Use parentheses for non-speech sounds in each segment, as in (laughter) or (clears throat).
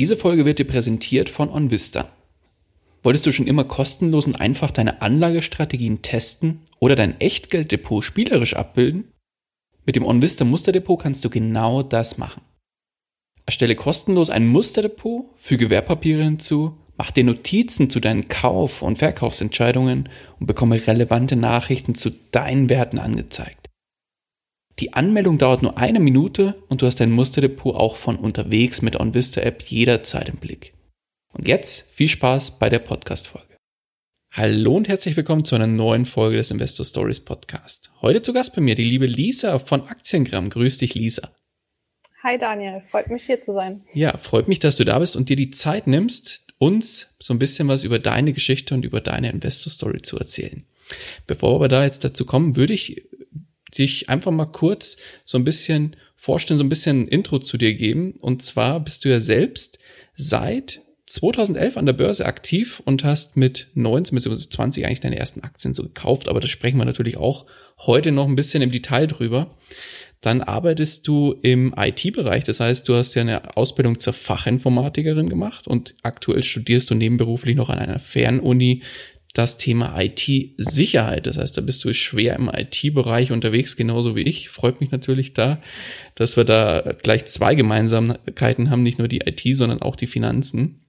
Diese Folge wird dir präsentiert von OnVista. Wolltest du schon immer kostenlos und einfach deine Anlagestrategien testen oder dein Echtgelddepot spielerisch abbilden? Mit dem OnVista Musterdepot kannst du genau das machen. Erstelle kostenlos ein Musterdepot, füge Wertpapiere hinzu, mach dir Notizen zu deinen Kauf- und Verkaufsentscheidungen und bekomme relevante Nachrichten zu deinen Werten angezeigt. Die Anmeldung dauert nur eine Minute und du hast dein Musterdepot auch von unterwegs mit OnVista App jederzeit im Blick. Und jetzt viel Spaß bei der Podcast-Folge. Hallo und herzlich willkommen zu einer neuen Folge des Investor Stories Podcast. Heute zu Gast bei mir die liebe Lisa von Aktiengramm. Grüß dich, Lisa. Hi Daniel, freut mich hier zu sein. Ja, freut mich, dass du da bist und dir die Zeit nimmst, uns so ein bisschen was über deine Geschichte und über deine Investor Story zu erzählen. Bevor wir da jetzt dazu kommen, würde ich dich einfach mal kurz so ein bisschen vorstellen, so ein bisschen ein Intro zu dir geben. Und zwar bist du ja selbst seit 2011 an der Börse aktiv und hast mit 19 bzw. 20 eigentlich deine ersten Aktien so gekauft, aber da sprechen wir natürlich auch heute noch ein bisschen im Detail drüber. Dann arbeitest du im IT-Bereich, das heißt, du hast ja eine Ausbildung zur Fachinformatikerin gemacht und aktuell studierst du nebenberuflich noch an einer Fernuni das Thema IT-Sicherheit. Das heißt, da bist du schwer im IT-Bereich unterwegs, genauso wie ich. Freut mich natürlich da, dass wir da gleich zwei Gemeinsamkeiten haben, nicht nur die IT, sondern auch die Finanzen.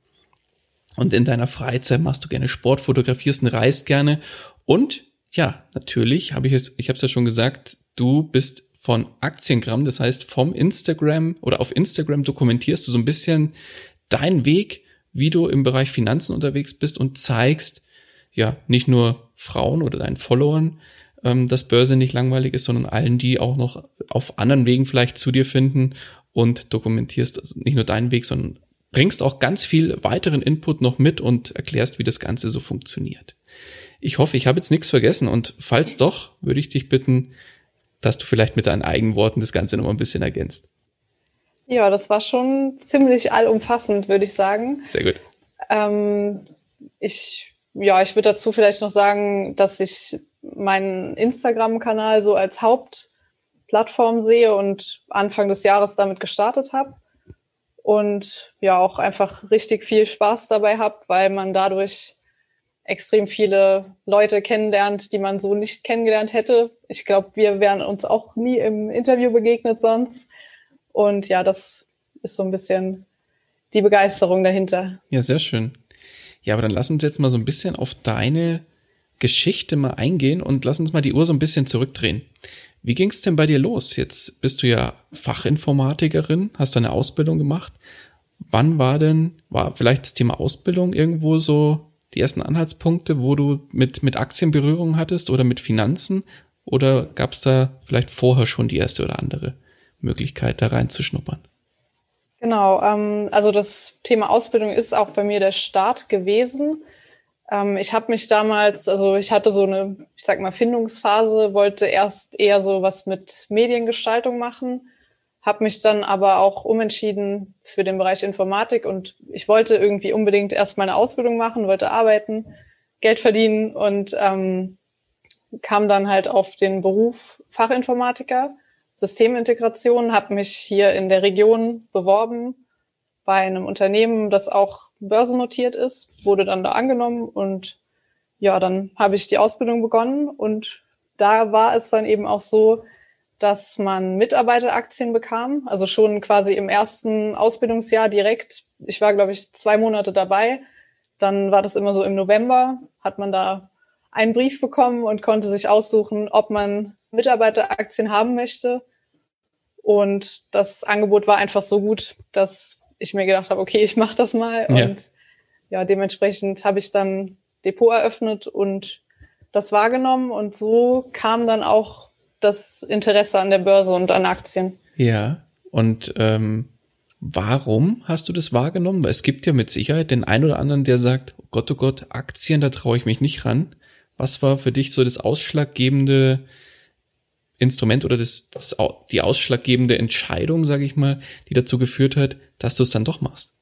Und in deiner Freizeit machst du gerne Sport, fotografierst und reist gerne. Und ja, natürlich habe ich es, ich habe es ja schon gesagt, du bist von Aktiengramm, das heißt vom Instagram oder auf Instagram dokumentierst du so ein bisschen deinen Weg, wie du im Bereich Finanzen unterwegs bist und zeigst, ja nicht nur Frauen oder deinen Followern, ähm, dass Börse nicht langweilig ist, sondern allen, die auch noch auf anderen Wegen vielleicht zu dir finden und dokumentierst also nicht nur deinen Weg, sondern bringst auch ganz viel weiteren Input noch mit und erklärst, wie das Ganze so funktioniert. Ich hoffe, ich habe jetzt nichts vergessen und falls doch, würde ich dich bitten, dass du vielleicht mit deinen eigenen Worten das Ganze noch ein bisschen ergänzt. Ja, das war schon ziemlich allumfassend, würde ich sagen. Sehr gut. Ähm, ich ja, ich würde dazu vielleicht noch sagen, dass ich meinen Instagram-Kanal so als Hauptplattform sehe und Anfang des Jahres damit gestartet habe. Und ja, auch einfach richtig viel Spaß dabei habe, weil man dadurch extrem viele Leute kennenlernt, die man so nicht kennengelernt hätte. Ich glaube, wir wären uns auch nie im Interview begegnet sonst. Und ja, das ist so ein bisschen die Begeisterung dahinter. Ja, sehr schön. Ja, aber dann lass uns jetzt mal so ein bisschen auf deine Geschichte mal eingehen und lass uns mal die Uhr so ein bisschen zurückdrehen. Wie ging es denn bei dir los? Jetzt bist du ja Fachinformatikerin, hast deine Ausbildung gemacht. Wann war denn, war vielleicht das Thema Ausbildung irgendwo so die ersten Anhaltspunkte, wo du mit, mit Aktienberührung hattest oder mit Finanzen? Oder gab es da vielleicht vorher schon die erste oder andere Möglichkeit, da reinzuschnuppern? Genau, ähm, also das Thema Ausbildung ist auch bei mir der Start gewesen. Ähm, ich habe mich damals, also ich hatte so eine, ich sag mal, Findungsphase, wollte erst eher so was mit Mediengestaltung machen, habe mich dann aber auch umentschieden für den Bereich Informatik und ich wollte irgendwie unbedingt erst meine Ausbildung machen, wollte arbeiten, Geld verdienen und ähm, kam dann halt auf den Beruf Fachinformatiker Systemintegration, habe mich hier in der Region beworben bei einem Unternehmen, das auch börsennotiert ist, wurde dann da angenommen und ja, dann habe ich die Ausbildung begonnen und da war es dann eben auch so, dass man Mitarbeiteraktien bekam, also schon quasi im ersten Ausbildungsjahr direkt. Ich war, glaube ich, zwei Monate dabei. Dann war das immer so im November, hat man da einen Brief bekommen und konnte sich aussuchen, ob man Mitarbeiteraktien haben möchte. Und das Angebot war einfach so gut, dass ich mir gedacht habe, okay, ich mache das mal. Ja. Und ja, dementsprechend habe ich dann Depot eröffnet und das wahrgenommen. Und so kam dann auch das Interesse an der Börse und an Aktien. Ja, und ähm, Warum hast du das wahrgenommen? Weil es gibt ja mit Sicherheit den einen oder anderen, der sagt, oh Gott, oh Gott, Aktien, da traue ich mich nicht ran. Was war für dich so das ausschlaggebende Instrument oder das, das die ausschlaggebende Entscheidung, sage ich mal, die dazu geführt hat, dass du es dann doch machst?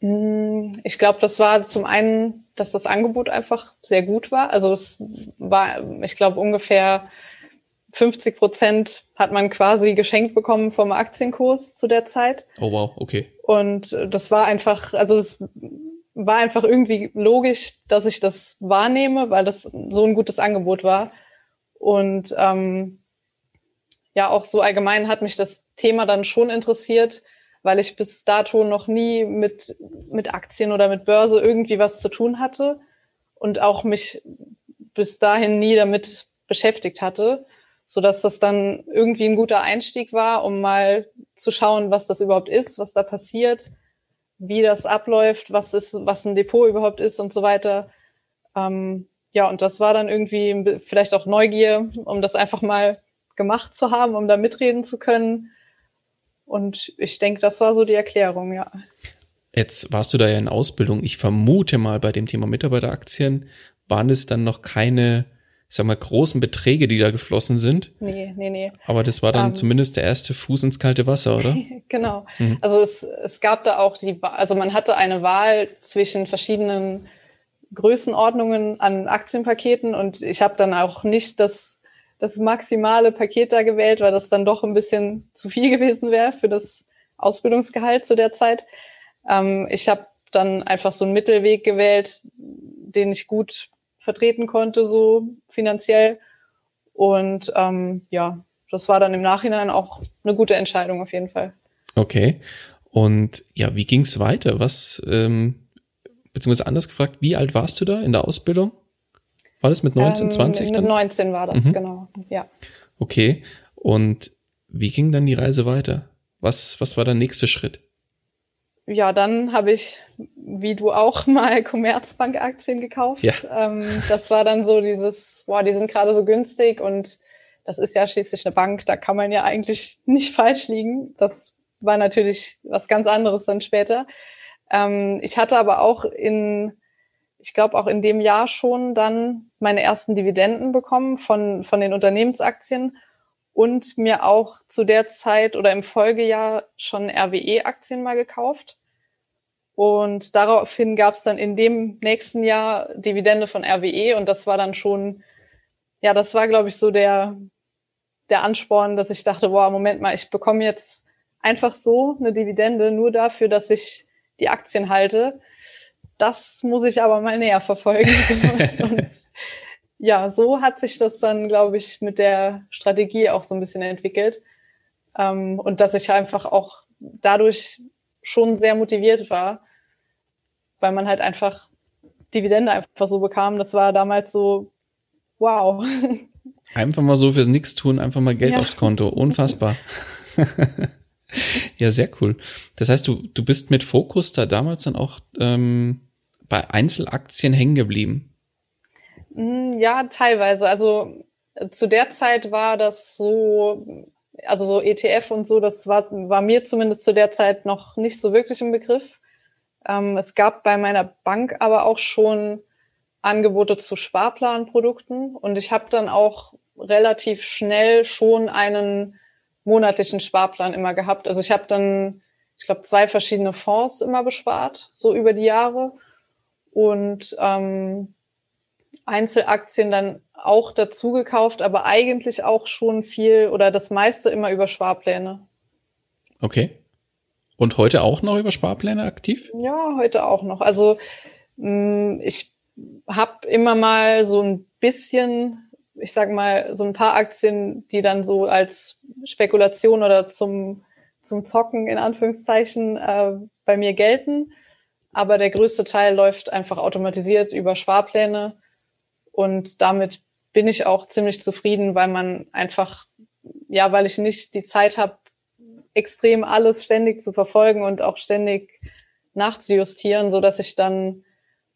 Mm, ich glaube, das war zum einen, dass das Angebot einfach sehr gut war. Also es war, ich glaube, ungefähr 50 Prozent hat man quasi geschenkt bekommen vom Aktienkurs zu der Zeit. Oh wow, okay. Und das war einfach, also es war einfach irgendwie logisch, dass ich das wahrnehme, weil das so ein gutes Angebot war. Und ähm, ja, auch so allgemein hat mich das Thema dann schon interessiert, weil ich bis dato noch nie mit, mit Aktien oder mit Börse irgendwie was zu tun hatte und auch mich bis dahin nie damit beschäftigt hatte so dass das dann irgendwie ein guter Einstieg war, um mal zu schauen, was das überhaupt ist, was da passiert, wie das abläuft, was ist, was ein Depot überhaupt ist und so weiter. Ähm, ja, und das war dann irgendwie vielleicht auch Neugier, um das einfach mal gemacht zu haben, um da mitreden zu können. Und ich denke, das war so die Erklärung, ja. Jetzt warst du da ja in Ausbildung. Ich vermute mal bei dem Thema Mitarbeiteraktien waren es dann noch keine ich sag mal, großen Beträge, die da geflossen sind. Nee, nee, nee. Aber das war dann um, ähm. zumindest der erste Fuß ins kalte Wasser, oder? (laughs) genau. Mhm. Also es, es gab da auch die, also man hatte eine Wahl zwischen verschiedenen Größenordnungen an Aktienpaketen und ich habe dann auch nicht das, das maximale Paket da gewählt, weil das dann doch ein bisschen zu viel gewesen wäre für das Ausbildungsgehalt zu der Zeit. Ähm, ich habe dann einfach so einen Mittelweg gewählt, den ich gut vertreten konnte, so finanziell. Und ähm, ja, das war dann im Nachhinein auch eine gute Entscheidung auf jeden Fall. Okay. Und ja, wie ging's weiter? Was, ähm, beziehungsweise anders gefragt, wie alt warst du da in der Ausbildung? War das mit 19, ähm, 20? Mit dann? 19 war das, mhm. genau, ja. Okay. Und wie ging dann die Reise weiter? Was, was war der nächste Schritt? ja, dann habe ich, wie du auch, mal (laughs) Commerzbank-Aktien gekauft. Ja. Ähm, das war dann so dieses, boah, die sind gerade so günstig und das ist ja schließlich eine Bank, da kann man ja eigentlich (laughs) nicht falsch liegen. Das war natürlich was ganz anderes dann später. Ähm, ich hatte aber auch in, ich glaube auch in dem Jahr schon dann meine ersten Dividenden bekommen von, von den Unternehmensaktien und mir auch zu der Zeit oder im Folgejahr schon RWE-Aktien mal gekauft. Und daraufhin gab es dann in dem nächsten Jahr Dividende von RWE und das war dann schon, ja, das war, glaube ich, so der, der Ansporn, dass ich dachte, boah, Moment mal, ich bekomme jetzt einfach so eine Dividende nur dafür, dass ich die Aktien halte. Das muss ich aber mal näher verfolgen. (laughs) und ja, so hat sich das dann, glaube ich, mit der Strategie auch so ein bisschen entwickelt. Ähm, und dass ich einfach auch dadurch schon sehr motiviert war, weil man halt einfach Dividende einfach so bekam. Das war damals so, wow. (laughs) Einfach mal so fürs Nix tun, einfach mal Geld ja. aufs Konto. Unfassbar. (laughs) ja, sehr cool. Das heißt, du, du bist mit Fokus da damals dann auch ähm, bei Einzelaktien hängen geblieben. Mm, ja, teilweise. Also äh, zu der Zeit war das so, also so ETF und so, das war, war mir zumindest zu der Zeit noch nicht so wirklich im Begriff. Ähm, es gab bei meiner Bank aber auch schon Angebote zu Sparplanprodukten und ich habe dann auch relativ schnell schon einen monatlichen Sparplan immer gehabt. Also ich habe dann, ich glaube, zwei verschiedene Fonds immer bespart, so über die Jahre. Und ähm, Einzelaktien dann auch dazu gekauft, aber eigentlich auch schon viel oder das meiste immer über Sparpläne. Okay. Und heute auch noch über Sparpläne aktiv? Ja, heute auch noch. Also mm, ich habe immer mal so ein bisschen, ich sag mal, so ein paar Aktien, die dann so als Spekulation oder zum, zum Zocken in Anführungszeichen äh, bei mir gelten. Aber der größte Teil läuft einfach automatisiert über Sparpläne und damit bin ich auch ziemlich zufrieden, weil man einfach, ja, weil ich nicht die Zeit habe, extrem alles ständig zu verfolgen und auch ständig nachzujustieren, so dass ich dann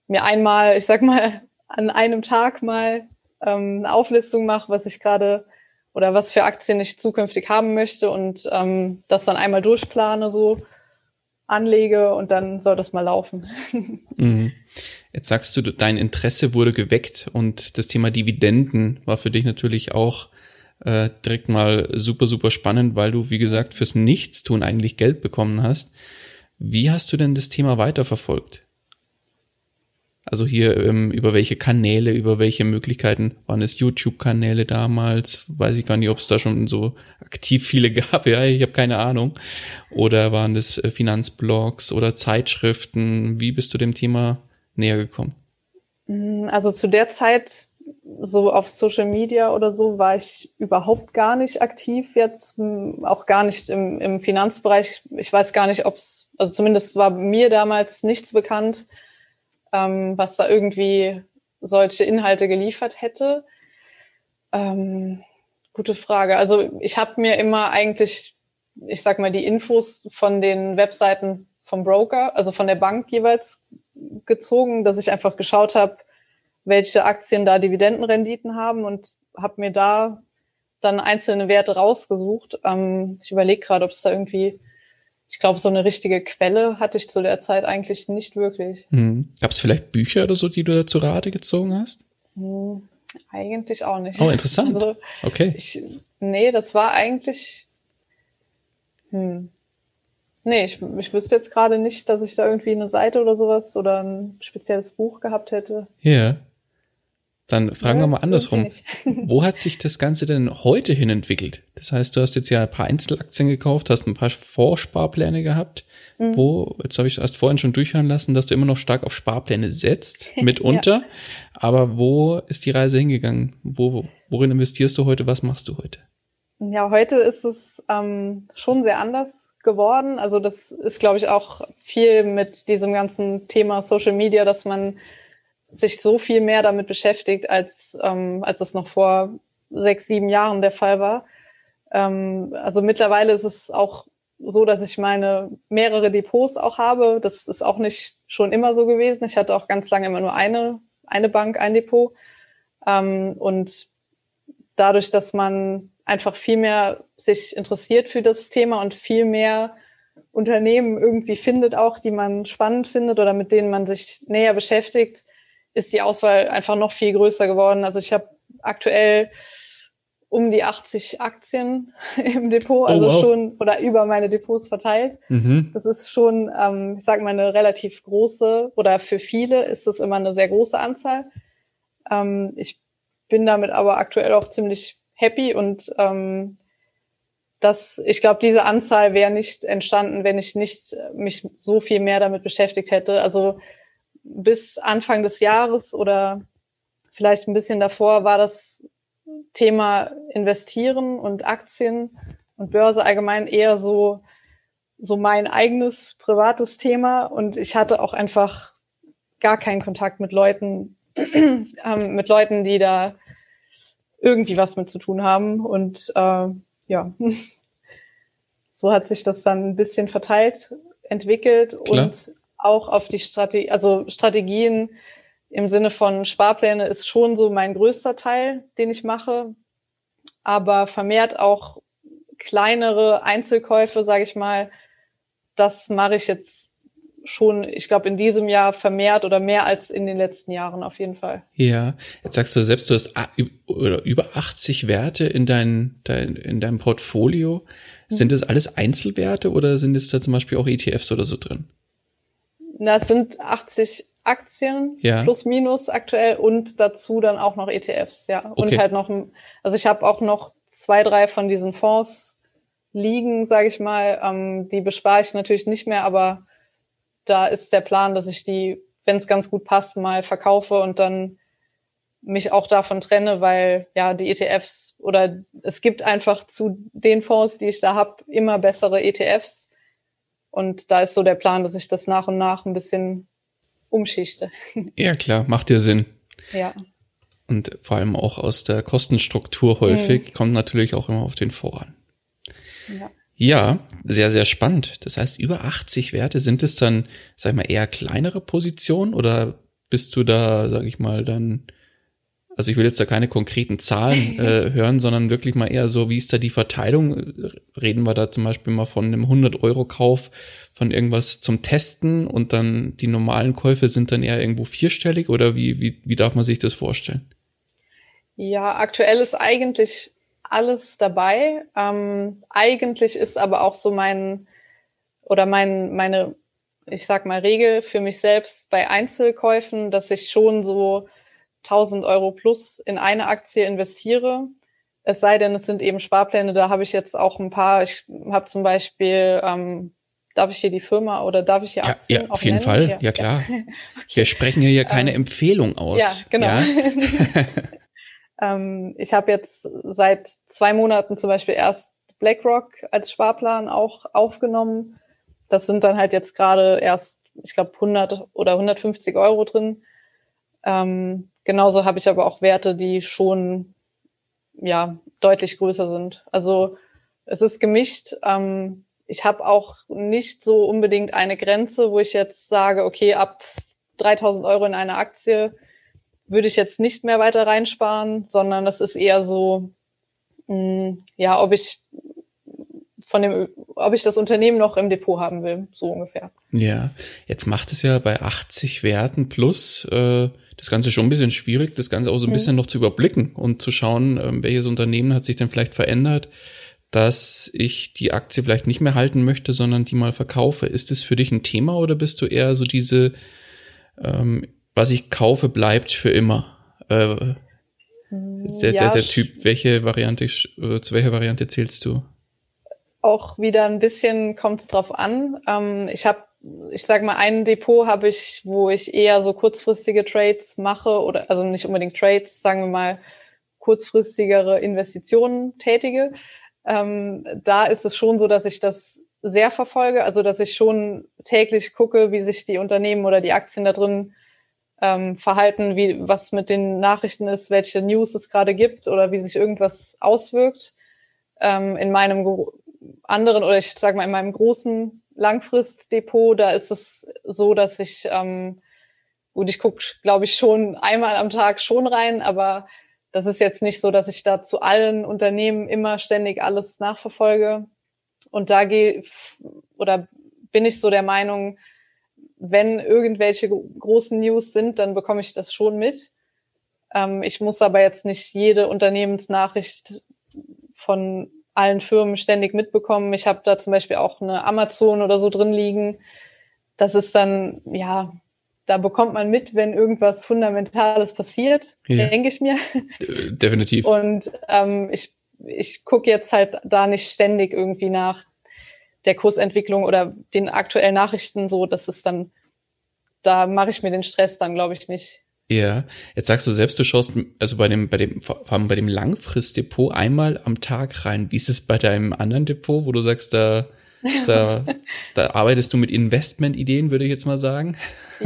mir einmal, ich sag mal, an einem Tag mal ähm, eine Auflistung mache, was ich gerade oder was für Aktien ich zukünftig haben möchte und ähm, das dann einmal durchplane, so anlege und dann soll das mal laufen. (laughs) Mhm. Jetzt sagst du, dein Interesse wurde geweckt und das Thema Dividenden war für dich natürlich auch äh, direkt mal super, super spannend, weil du, wie gesagt, fürs Nichtstun eigentlich Geld bekommen hast. Wie hast du denn das Thema weiterverfolgt? Also hier ähm, über welche Kanäle, über welche Möglichkeiten waren es YouTube-Kanäle damals? Weiß ich gar nicht, ob es da schon so aktiv viele (laughs) gab. Ja, ich habe keine Ahnung. Oder waren das äh, Finanzblogs oder Zeitschriften? Wie bist du dem Thema näher gekommen? Mm, also zu der Zeit so auf Social Media oder so war ich überhaupt gar nicht aktiv jetzt, auch gar nicht im, im Finanzbereich. Ich weiß gar nicht, ob es, also zumindest war mir damals nichts bekannt ähm, was da irgendwie solche Inhalte geliefert hätte? Ähm, gute Frage. Also ich habe mir immer eigentlich, ich sag mal, die Infos von den Webseiten vom Broker, also von der Bank jeweils gezogen, dass ich einfach geschaut habe, welche Aktien da Dividendenrenditen haben und habe mir da dann einzelne Werte rausgesucht. Ähm, ich überlege gerade, ob es da irgendwie ich glaube, so eine richtige Quelle hatte ich zu der Zeit eigentlich nicht wirklich. Hm. Gab es vielleicht Bücher oder so, die du da zu Rate gezogen hast? Hm, eigentlich auch nicht. Oh, interessant. Also, okay. Ich, nee, das war eigentlich. Hm. Nee, ich, ich wüsste jetzt gerade nicht, dass ich da irgendwie eine Seite oder sowas oder ein spezielles Buch gehabt hätte. Ja. Yeah. Dann fragen ja, wir mal andersrum. (laughs) Wo hat sich das Ganze denn heute hin entwickelt? Das heißt, du hast jetzt ja ein paar Einzelaktien gekauft, hast ein paar Vorsparpläne gehabt. Mhm. Wo, jetzt habe ich erst vorhin schon durchhören lassen, dass du immer noch stark auf Sparpläne setzt, (laughs) mitunter. ja. Aber wo ist die Reise hingegangen? Wo, worin investierst du heute? Was machst du heute? Ja, heute ist es ähm, schon sehr anders geworden. Also das ist, glaube ich, auch viel mit diesem ganzen Thema Social Media, dass man sich so viel mehr damit beschäftigt, als, ähm, als es noch vor sechs, sieben Jahren der Fall war. Ähm, also mittlerweile ist es auch so, dass ich meine mehrere Depots auch habe. Das ist auch nicht schon immer so gewesen. Ich hatte auch ganz lange immer nur eine, eine Bank, ein Depot. Ähm, und dadurch, dass man einfach viel mehr sich interessiert für das Thema und viel mehr Unternehmen irgendwie findet auch, die man spannend findet oder mit denen man sich näher beschäftigt, ist die Auswahl einfach noch viel größer geworden. Also ich habe aktuell um die 80 Aktien (laughs) im Depot, also oh, wow. schon oder über meine Depots verteilt. Mhm. Das ist schon, ähm, ich sage mal, eine relativ große oder für viele ist das immer eine sehr große Anzahl. Ähm, ich bin damit aber aktuell auch ziemlich happy und ähm, das, ich glaube, diese Anzahl wäre nicht entstanden, wenn ich nicht mich so viel mehr damit beschäftigt hätte. Also bis Anfang des Jahres oder vielleicht ein bisschen davor war das Thema Investieren und Aktien und Börse allgemein eher so, so mein eigenes privates Thema. Und ich hatte auch einfach gar keinen Kontakt mit Leuten, (clears throat) ähm, mit Leuten, die da irgendwie was mit zu tun haben. Und äh, ja, (laughs) so hat sich das dann ein bisschen verteilt, entwickelt Klar. und auch auf die Strategie, also Strategien im Sinne von Sparpläne ist schon so mein größter Teil, den ich mache. Aber vermehrt auch kleinere Einzelkäufe, sage ich mal, das mache ich jetzt schon, ich glaube, in diesem Jahr vermehrt oder mehr als in den letzten Jahren auf jeden Fall. Ja, jetzt sagst du selbst, du hast über 80 Werte in, dein, dein, in deinem Portfolio. Sind das alles Einzelwerte oder sind es da zum Beispiel auch ETFs oder so drin? Das sind 80 Aktien ja. plus minus aktuell und dazu dann auch noch ETFs, ja. Okay. Und halt noch, also ich habe auch noch zwei, drei von diesen Fonds liegen, sage ich mal. Ähm, die bespare ich natürlich nicht mehr, aber da ist der Plan, dass ich die, wenn es ganz gut passt, mal verkaufe und dann mich auch davon trenne, weil ja die ETFs oder es gibt einfach zu den Fonds, die ich da habe, immer bessere ETFs und da ist so der Plan, dass ich das nach und nach ein bisschen umschichte. (laughs) Ja, klar, macht ja Sinn. Ja. Und vor allem auch aus der Kostenstruktur häufig mhm. kommt natürlich auch immer auf den Voran. Ja. Ja, sehr, sehr spannend. Das heißt, über 80 Werte sind es dann, sag ich mal, eher kleinere Positionen oder bist du da, sag ich mal, dann Also ich will jetzt da keine konkreten Zahlen (laughs) äh, hören, sondern wirklich mal eher so, wie ist da die Verteilung? Reden wir da zum Beispiel mal von einem 100-Euro-Kauf von irgendwas zum Testen und dann die normalen Käufe sind dann eher irgendwo vierstellig oder wie, wie, wie darf man sich das vorstellen? Ja, aktuell ist eigentlich alles dabei. Ähm, eigentlich ist aber auch so mein oder mein, meine, ich sag mal, Regel für mich selbst bei Einzelkäufen, dass ich schon so 1000 Euro plus in eine Aktie investiere. Es sei denn, es sind eben Sparpläne, da habe ich jetzt auch ein paar. Ich habe zum Beispiel, ähm, darf ich hier die Firma oder darf ich hier Aktien Ja, ja auf jeden nennen? Fall, ja, ja klar. (laughs) okay. Wir sprechen hier, hier keine ähm, Empfehlung aus. Ja, genau. Ja? (laughs) (laughs) ähm, ich habe jetzt seit zwei Monaten zum Beispiel erst BlackRock als Sparplan auch aufgenommen. Das sind dann halt jetzt gerade erst, ich glaube, 100 oder 150 Euro drin. Ähm, genauso habe ich aber auch Werte, die schon ja deutlich größer sind. Also es ist gemischt. Ähm, ich habe auch nicht so unbedingt eine Grenze, wo ich jetzt sage, okay, ab 3000 Euro in eine Aktie würde ich jetzt nicht mehr weiter reinsparen, sondern das ist eher so, mh, mm, ja, ob ich von dem, ob ich das Unternehmen noch im Depot haben will, so ungefähr. Ja, jetzt macht es ja bei 80 Werten plus äh, das Ganze schon ein bisschen schwierig, das Ganze auch so ein mhm. bisschen noch zu überblicken und zu schauen, ähm, welches Unternehmen hat sich denn vielleicht verändert, dass ich die Aktie vielleicht nicht mehr halten möchte, sondern die mal verkaufe. Ist das für dich ein Thema oder bist du eher so diese, ähm, was ich kaufe, bleibt für immer? Äh, der, ja, der, der Typ, welche Variante, äh, zu welcher Variante zählst du? Auch wieder ein bisschen kommt es drauf an. Ähm, ich habe ich sag mal, ein Depot habe ich, wo ich eher so kurzfristige Trades mache oder also nicht unbedingt Trades, sagen wir mal kurzfristigere Investitionen tätige. Ähm, da ist es schon so, dass ich das sehr verfolge, also dass ich schon täglich gucke, wie sich die Unternehmen oder die Aktien da drin ähm, verhalten, wie was mit den Nachrichten ist, welche News es gerade gibt oder wie sich irgendwas auswirkt. Ähm, in meinem anderen oder ich sage mal in meinem großen Langfristdepot, da ist es so, dass ich, ähm, gut, ich gucke, glaube ich, schon einmal am Tag schon rein, aber das ist jetzt nicht so, dass ich da zu allen Unternehmen immer ständig alles nachverfolge. Und da gehe oder bin ich so der Meinung, wenn irgendwelche großen News sind, dann bekomme ich das schon mit. Ähm, ich muss aber jetzt nicht jede Unternehmensnachricht von allen Firmen ständig mitbekommen. Ich habe da zum Beispiel auch eine Amazon oder so drin liegen. Das ist dann, ja, da bekommt man mit, wenn irgendwas Fundamentales passiert, ja. denke ich mir. Definitiv. Und ähm, ich, ich gucke jetzt halt da nicht ständig irgendwie nach der Kursentwicklung oder den aktuellen Nachrichten so, dass es dann, da mache ich mir den Stress dann, glaube ich, nicht. Ja, jetzt sagst du selbst, du schaust also bei dem, bei dem, vor allem bei dem Langfristdepot einmal am Tag rein. Wie ist es bei deinem anderen Depot, wo du sagst, da, (laughs) da, da arbeitest du mit Investmentideen, würde ich jetzt mal sagen?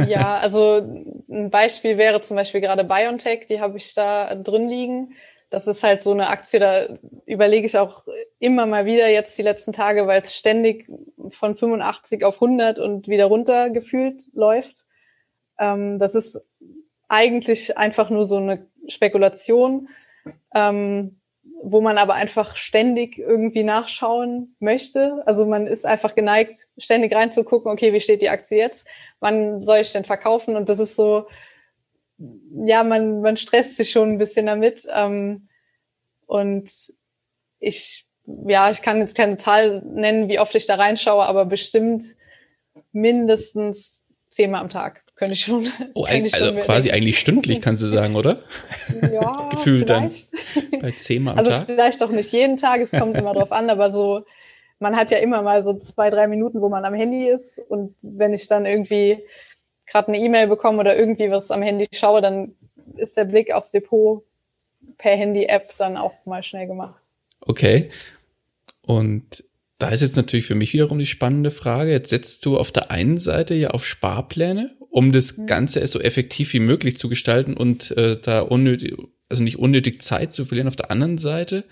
Ja, also ein Beispiel wäre zum Beispiel gerade BioNTech, die habe ich da drin liegen. Das ist halt so eine Aktie, da überlege ich auch immer mal wieder jetzt die letzten Tage, weil es ständig von 85 auf 100 und wieder runter gefühlt läuft. Ähm, das ist eigentlich einfach nur so eine Spekulation, ähm, wo man aber einfach ständig irgendwie nachschauen möchte. Also man ist einfach geneigt, ständig reinzugucken, okay, wie steht die Aktie jetzt? Wann soll ich denn verkaufen? Und das ist so, ja, man, man stresst sich schon ein bisschen damit. Ähm, und ich, ja, ich kann jetzt keine Zahl nennen, wie oft ich da reinschaue, aber bestimmt mindestens zehnmal am Tag könnte ich schon. Oh, ich also schon quasi eigentlich stündlich, kannst du sagen, oder? (laughs) Ja. (laughs) Gefühlt vielleicht. dann (laughs) bei zehnmal am also Tag. Vielleicht auch nicht jeden Tag, es kommt immer drauf an, aber so, man hat ja immer mal so zwei, drei Minuten, wo man am Handy ist. Und wenn ich dann irgendwie gerade eine E-Mail bekomme oder irgendwie was am Handy schaue, dann ist der Blick aufs Depot per Handy-App dann auch mal schnell gemacht. Okay. Und da ist jetzt natürlich für mich wiederum die spannende Frage. Jetzt setzt du auf der einen Seite ja auf Sparpläne um das mhm. Ganze so effektiv wie möglich zu gestalten und äh, da unnötig, also nicht unnötig Zeit zu verlieren. Auf der anderen Seite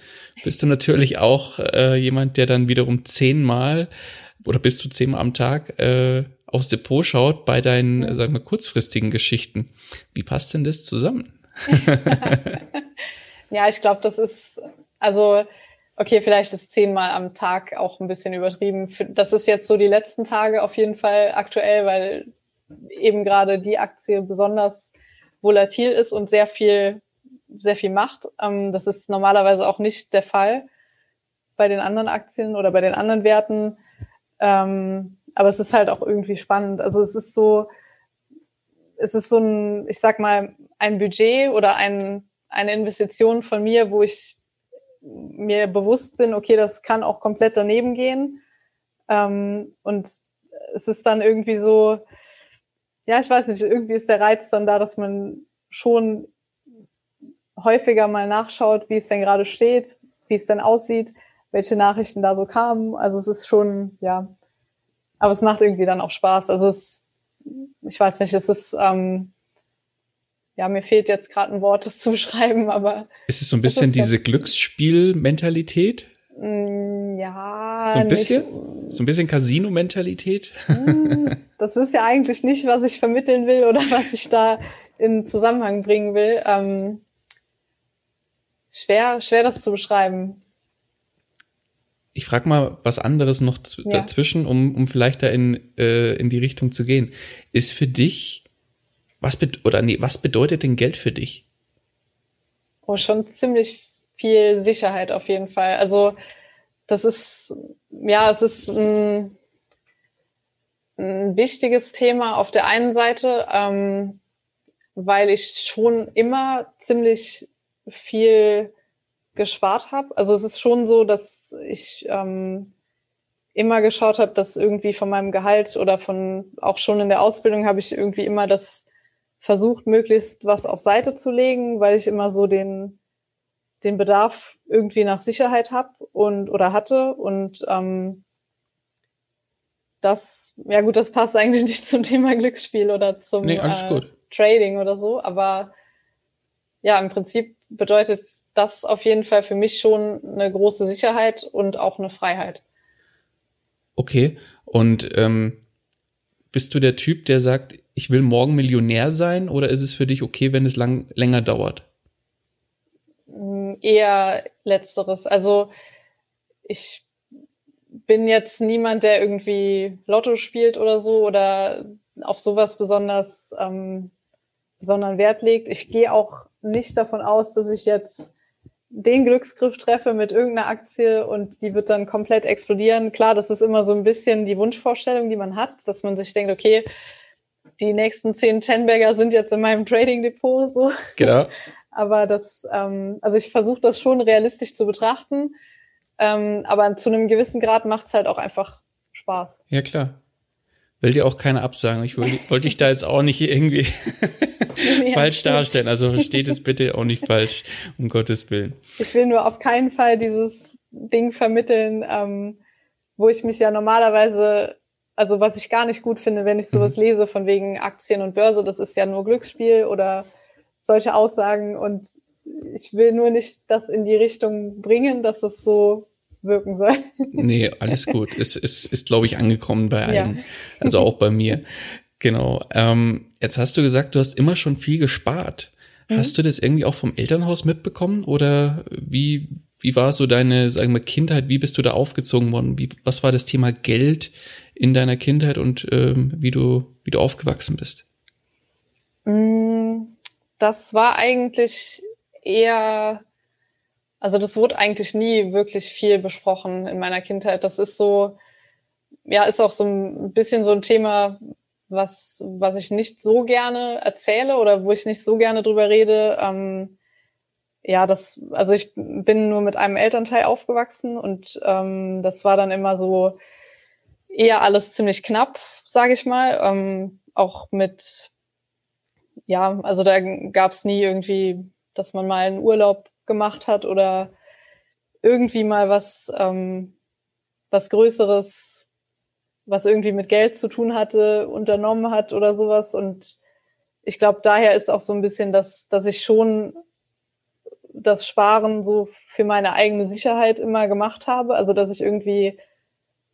bist du natürlich auch äh, jemand, der dann wiederum zehnmal oder bis zu zehnmal am Tag äh, aufs Depot schaut bei deinen, mhm. sagen wir, kurzfristigen Geschichten. Wie passt denn das zusammen? (laughs) ja, ich glaube, das ist, also, okay, vielleicht ist zehnmal am Tag auch ein bisschen übertrieben. Das ist jetzt so die letzten Tage auf jeden Fall aktuell, weil eben gerade die Aktie besonders volatil ist und sehr viel, sehr viel macht. Ähm, das ist normalerweise auch nicht der Fall bei den anderen Aktien oder bei den anderen Werten. Ähm, aber es ist halt auch irgendwie spannend. Also es ist so, es ist so ein, ich sag mal, ein Budget oder ein, eine Investition von mir, wo ich mir bewusst bin, okay, das kann auch komplett daneben gehen. Ähm, und es ist dann irgendwie so, ja, ich weiß nicht, irgendwie ist der Reiz dann da, dass man schon häufiger mal nachschaut, wie es denn gerade steht, wie es denn aussieht, welche Nachrichten da so kamen. Also es ist schon, ja, aber es macht irgendwie dann auch Spaß. Also es, ich weiß nicht, es ist, ähm, ja, mir fehlt jetzt gerade ein Wort, das zu (laughs) beschreiben, aber. Ist es so ein bisschen diese Glücksspielmentalität? Mm, ja. So ein bisschen? Nicht, so ein bisschen Casino-Mentalität? Mm, das ist ja eigentlich nicht, was ich vermitteln will oder was ich da in Zusammenhang bringen will. Ähm, schwer, schwer das zu beschreiben. Ich frage mal was anderes noch ja. dazwischen, um, um vielleicht da in, äh, in die Richtung zu gehen. Ist für dich was oder nee, was bedeutet denn Geld für dich? Oh, schon ziemlich viel Sicherheit auf jeden Fall. Also das ist ja, es ist ein, ein wichtiges Thema auf der einen Seite, ähm, weil ich schon immer ziemlich viel gespart habe. Also es ist schon so, dass ich ähm, immer geschaut habe, dass irgendwie von meinem Gehalt oder von auch schon in der Ausbildung habe ich irgendwie immer das versucht, möglichst was auf Seite zu legen, weil ich immer so den, den Bedarf irgendwie nach Sicherheit habe und oder hatte. Und ähm, das, ja gut, das passt eigentlich (laughs) nicht zum Thema Glücksspiel oder zum nee, äh, Trading oder so, aber ja, im Prinzip bedeutet das auf jeden Fall für mich schon eine große Sicherheit und auch eine Freiheit. Okay. Und ähm, bist du der Typ, der sagt, ich will morgen Millionär sein oder ist es für dich okay, wenn es lang, länger dauert? Eher letzteres. Also ich bin jetzt niemand, der irgendwie Lotto spielt oder so oder auf sowas besonders ähm, besonderen Wert legt. Ich gehe auch nicht davon aus, dass ich jetzt den Glücksgriff treffe mit irgendeiner Aktie und die wird dann komplett explodieren. Klar, das ist immer so ein bisschen die Wunschvorstellung, die man hat, dass man sich denkt, okay, die nächsten zehn Tenberger sind jetzt in meinem Trading Depot so. Genau. (laughs) aber das, ähm, also ich versuche das schon realistisch zu betrachten. Ähm, aber zu einem gewissen Grad macht es halt auch einfach Spaß. Ja, klar. Will dir auch keine absagen. Ich wollte wollt dich da jetzt auch nicht irgendwie (laughs) falsch darstellen. Also versteht es bitte auch nicht falsch, um Gottes Willen. Ich will nur auf keinen Fall dieses Ding vermitteln, ähm, wo ich mich ja normalerweise also was ich gar nicht gut finde, wenn ich sowas mhm. lese von wegen Aktien und Börse, das ist ja nur Glücksspiel oder solche Aussagen. Und ich will nur nicht das in die Richtung bringen, dass es so wirken soll. (laughs) Nee, alles gut. Es ist, ist, ist glaube ich, angekommen bei allen. Ja. Also auch bei mir. Genau. Ähm, jetzt hast du gesagt, du hast immer schon viel gespart. Mhm. Hast du das irgendwie auch vom Elternhaus mitbekommen oder wie, wie war so deine, sagen wir, Kindheit? Wie bist du da aufgezogen worden? Wie, was war das Thema Geld in deiner Kindheit und ähm, wie du wie du aufgewachsen bist? Mm, das war eigentlich eher, also das wurde eigentlich nie wirklich viel besprochen in meiner Kindheit. Das ist so, ja, ist auch so ein bisschen so ein Thema, was was ich nicht so gerne erzähle oder wo ich nicht so gerne drüber rede. Ähm, ja, das, also ich bin nur mit einem Elternteil aufgewachsen und ähm, das war dann immer so, eher alles ziemlich knapp, sage ich mal. Ähm, auch mit, ja, also da gab es nie irgendwie, dass man mal einen Urlaub gemacht hat oder irgendwie mal was, ähm, was Größeres, was irgendwie mit Geld zu tun hatte, unternommen hat oder sowas. Und ich glaube, daher ist auch so ein bisschen, dass, dass ich schon das Sparen so für meine eigene Sicherheit immer gemacht habe. Also dass ich irgendwie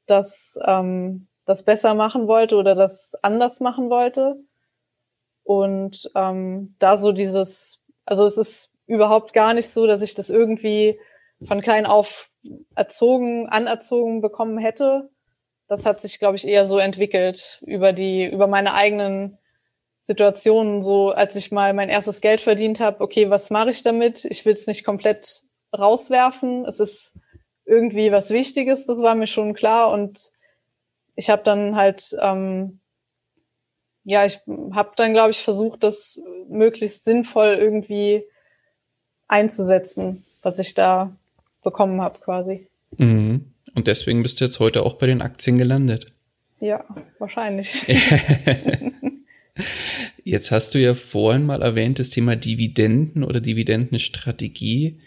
das, ähm, das besser machen wollte oder das anders machen wollte. Und ähm, da so dieses Also es ist überhaupt gar nicht so, dass ich das irgendwie von klein auf erzogen, anerzogen bekommen hätte. Das hat sich, glaube ich, eher so entwickelt über die, über meine eigenen Situationen, so als ich mal mein erstes Geld verdient habe, okay, was mache ich damit? Ich will es nicht komplett rauswerfen. Es ist irgendwie was Wichtiges, das war mir schon klar. Und ich habe dann halt, ähm, ja, ich habe dann, glaube ich, versucht, das möglichst sinnvoll irgendwie einzusetzen, was ich da bekommen habe quasi. Mhm. Und deswegen bist du jetzt heute auch bei den Aktien gelandet. Ja, wahrscheinlich. (laughs) Jetzt hast du ja vorhin mal erwähnt, das Thema Dividenden oder Dividendenstrategie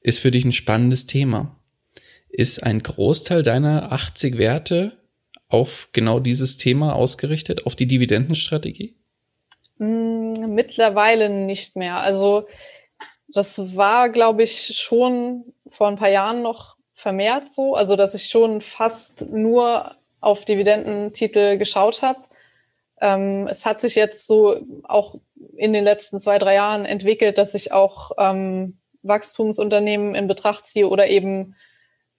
ist für dich ein spannendes Thema. Ist ein Großteil deiner 80 Werte auf genau dieses Thema ausgerichtet, auf die Dividendenstrategie? Mm, mittlerweile nicht mehr. Also das war, glaube ich, schon vor ein paar Jahren noch vermehrt so, also dass ich schon fast nur auf Dividendentitel geschaut habe. Ähm, es hat sich jetzt so auch in den letzten zwei, drei Jahren entwickelt, dass ich auch ähm, Wachstumsunternehmen in Betracht ziehe oder eben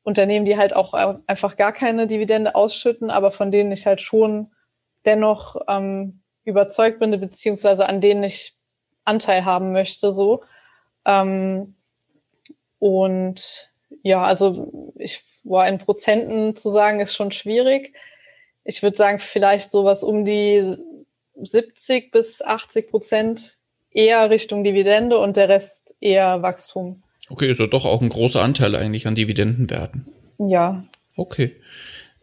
Unternehmen, die halt auch einfach gar keine Dividende ausschütten, aber von denen ich halt schon dennoch ähm, überzeugt bin, beziehungsweise an denen ich Anteil haben möchte, so. Ähm, und ja, also ich war in Prozenten zu sagen, ist schon schwierig. Ich würde sagen, vielleicht sowas um die 70 bis 80 Prozent eher Richtung Dividende und der Rest eher Wachstum. Okay, ist ja doch auch ein großer Anteil eigentlich an Dividendenwerten. Ja. Okay.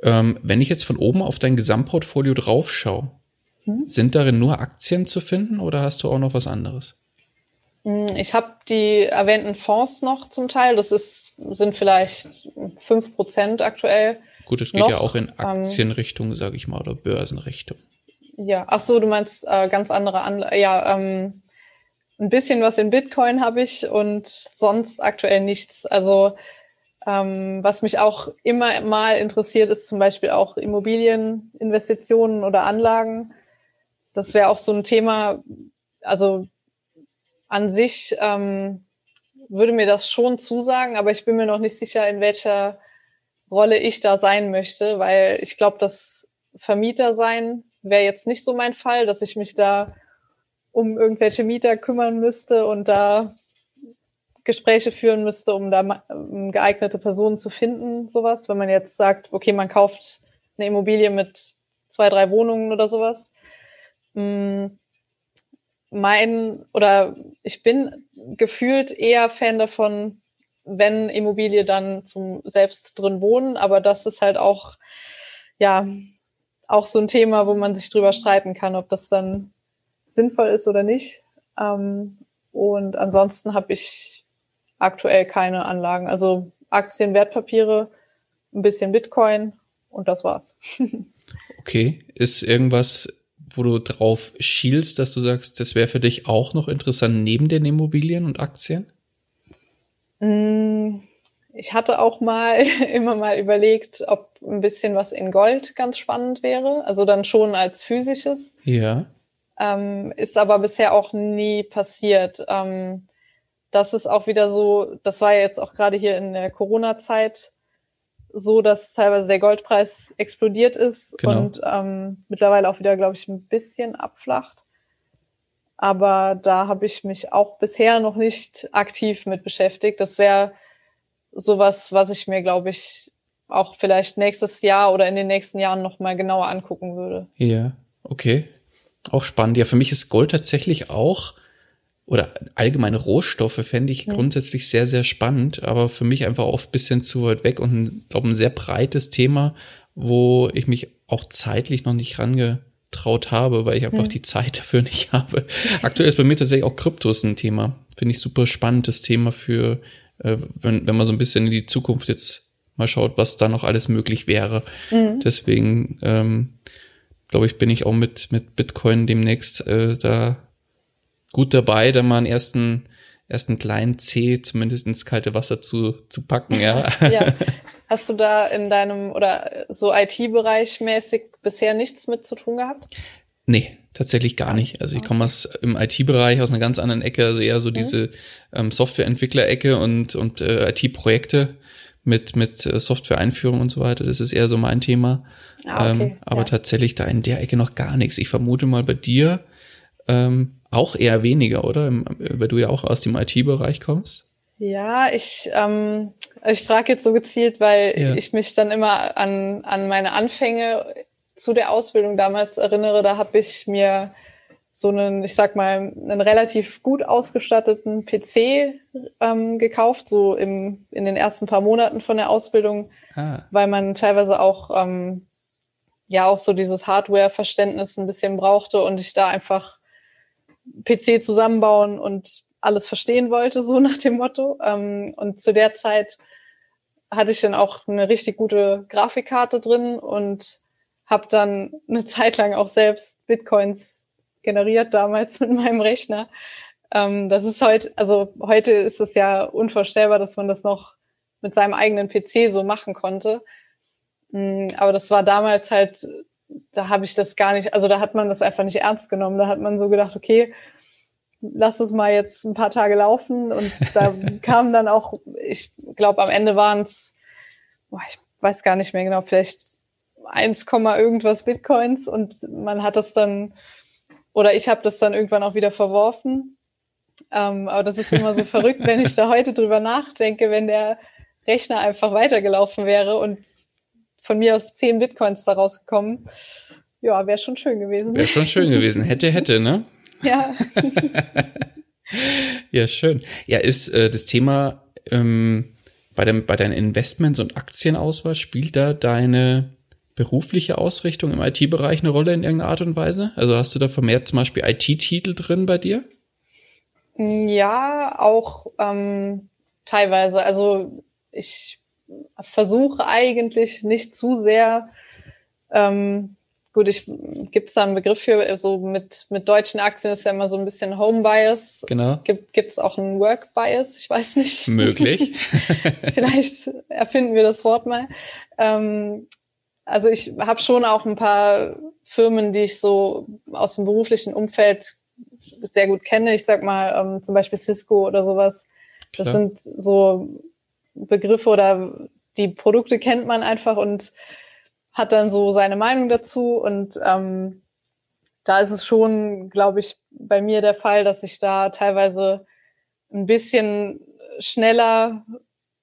Ähm, wenn ich jetzt von oben auf dein Gesamtportfolio draufschaue, hm? sind darin nur Aktien zu finden oder hast du auch noch was anderes? Hm, ich habe die erwähnten Fonds noch zum Teil. Das ist, sind vielleicht fünf Prozent aktuell. Gut, es geht noch. ja auch in ähm, Aktienrichtung, ähm, sage ich mal, oder Börsenrichtung. Ja, ach so, du meinst äh, ganz andere Anlagen. Ja, ähm, ein bisschen was in Bitcoin habe ich und sonst aktuell nichts. Also ähm, was mich auch immer mal interessiert, ist zum Beispiel auch Immobilieninvestitionen oder Anlagen. Das wäre auch so ein Thema. Also an sich ähm, würde mir das schon zusagen, aber ich bin mir noch nicht sicher, in welcher Rolle ich da sein möchte, weil ich glaube, das Vermieter sein wäre jetzt nicht so mein Fall, dass ich mich da um irgendwelche Mieter kümmern müsste und da Gespräche führen müsste, um da geeignete Personen zu finden, sowas. Wenn man jetzt sagt, okay, man kauft eine Immobilie mit zwei, drei Wohnungen oder sowas. Mm, mein oder ich bin gefühlt eher Fan davon, wenn Immobilie dann zum selbst drin wohnen, aber das ist halt auch ja auch so ein Thema, wo man sich drüber streiten kann, ob das dann sinnvoll ist oder nicht. Ähm, und ansonsten habe ich aktuell keine Anlagen. Also Aktien, Wertpapiere, ein bisschen Bitcoin und das war's. (laughs) okay. Ist irgendwas, wo du drauf schielst, dass du sagst, das wäre für dich auch noch interessant neben den Immobilien und Aktien? Mm, ich hatte auch mal (laughs) immer mal überlegt, ob ein bisschen was in Gold ganz spannend wäre. Also dann schon als physisches. Ja. Ähm, ist aber bisher auch nie passiert. Ähm, das ist auch wieder so, das war ja jetzt auch gerade hier in der Corona-Zeit so, dass teilweise der Goldpreis explodiert ist genau. und ähm, mittlerweile auch wieder, glaube ich, ein bisschen abflacht. Aber da habe ich mich auch bisher noch nicht aktiv mit beschäftigt. Das wäre sowas, was ich mir, glaube ich, auch vielleicht nächstes Jahr oder in den nächsten Jahren noch mal genauer angucken würde. Ja, okay. Auch spannend. Ja, für mich ist Gold tatsächlich auch oder allgemeine Rohstoffe fände ich ja. grundsätzlich sehr, sehr spannend, aber für mich einfach oft bisschen zu weit weg und glaube ein sehr breites Thema, wo ich mich auch zeitlich noch nicht rangetraut habe, weil ich einfach ja. die Zeit dafür nicht (laughs) habe. Aktuell ist bei mir tatsächlich auch Kryptos ein Thema. Finde ich super spannendes Thema für, äh, wenn, wenn man so ein bisschen in die Zukunft jetzt mal schaut, was da noch alles möglich wäre. Mhm. Deswegen ähm, glaube ich, bin ich auch mit, mit Bitcoin demnächst äh, da gut dabei, da mal einen ersten, ersten kleinen C zumindest ins kalte Wasser zu, zu packen, ja. (laughs) ja. (laughs) Hast du da in deinem oder so IT-Bereich mäßig bisher nichts mit zu tun gehabt? Nee, tatsächlich gar nicht. Also ich komme aus im IT-Bereich aus einer ganz anderen Ecke, also eher so mhm. diese ähm, Softwareentwickler-Ecke und, und äh, IT-Projekte mit, mit äh, Software-Einführung und so weiter. Das ist eher so mein Thema. Ah, okay. ähm, aber ja. tatsächlich da in der Ecke noch gar nichts. Ich vermute mal bei dir ähm, auch eher weniger, oder? Weil du ja auch aus dem IT-Bereich kommst. Ja, ich, ähm, ich frage jetzt so gezielt, weil ja. ich mich dann immer an, an meine Anfänge zu der Ausbildung damals erinnere. Da habe ich mir so einen, ich sag mal, einen relativ gut ausgestatteten PC ähm, gekauft, so im, in den ersten paar Monaten von der Ausbildung, ah. weil man teilweise auch ähm, ja auch so dieses Hardware-Verständnis ein bisschen brauchte und ich da einfach PC zusammenbauen und alles verstehen wollte, so (laughs) nach dem Motto. Ähm, und zu der Zeit hatte ich dann auch eine richtig gute Grafikkarte drin und habe dann eine Zeit lang auch selbst Bitcoins generiert damals (laughs) mit meinem Rechner. Ähm, das ist heute, also heute ist es ja unvorstellbar, dass man das noch mit seinem eigenen PC so machen konnte. Mm, aber das war damals halt, da habe ich das gar nicht, also da hat man das einfach nicht ernst genommen. Da hat man so gedacht, okay, lass es mal jetzt ein paar Tage laufen. Und da (laughs) kam dann auch, ich glaube, am Ende waren es, ich weiß gar nicht mehr genau, vielleicht 1, irgendwas Bitcoins und man hat das dann, oder ich habe das dann irgendwann auch wieder verworfen. Ähm, aber das ist immer so verrückt, wenn ich da heute drüber nachdenke, wenn der Rechner einfach weitergelaufen wäre und von mir aus 10 Bitcoins da rausgekommen. Ja, wäre schon schön gewesen. Wäre schon schön gewesen. Hätte, hätte, ne? (laughs) Ja. (laughs) ja, schön. Ja, ist äh, das Thema ähm, bei, dem, bei deinen Investments und Aktienauswahl, spielt da deine berufliche Ausrichtung im IT-Bereich eine Rolle in irgendeiner Art und Weise? Also hast du da vermehrt zum Beispiel IT-Titel drin bei dir? Ja, auch ähm, teilweise. Also ich versuche eigentlich nicht zu sehr ähm, gut, ich gibt es da einen Begriff für, so mit, mit deutschen Aktien ist ja immer so ein bisschen Home Bias. Genau. Gibt es auch einen Work Bias? Ich weiß nicht. Möglich. (laughs) Vielleicht erfinden wir das Wort mal. Ähm, also ich habe schon auch ein paar Firmen, die ich so aus dem beruflichen Umfeld sehr gut kenne. Ich sag mal ähm, zum Beispiel Cisco oder sowas. Das Klar. sind so Begriffe oder die Produkte kennt man einfach und hat dann so seine Meinung dazu und ähm, da ist es schon, glaube ich, bei mir der Fall, dass ich da teilweise ein bisschen schneller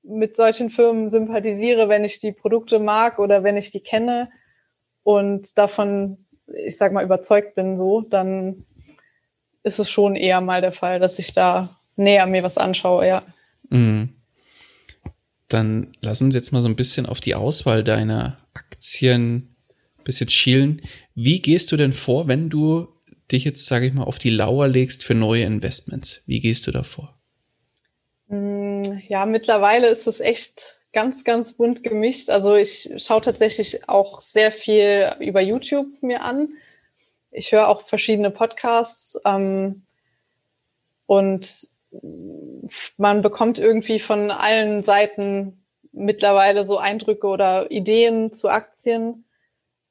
mit solchen Firmen sympathisiere, wenn ich die Produkte mag oder wenn ich die kenne und davon, ich sag mal, überzeugt bin, so, dann ist es schon eher mal der Fall, dass ich da näher mir was anschaue, ja. Mhm. Dann lass uns jetzt mal so ein bisschen auf die Auswahl deiner Aktien ein bisschen schielen. Wie gehst du denn vor, wenn du dich jetzt, sage ich mal, auf die Lauer legst für neue Investments? Wie gehst du da vor? Mm, ja, mittlerweile ist es echt ganz, ganz bunt gemischt. Also ich schaue tatsächlich auch sehr viel über YouTube mir an. Ich höre auch verschiedene Podcasts ähm, und man bekommt irgendwie von allen Seiten mittlerweile so Eindrücke oder Ideen zu Aktien.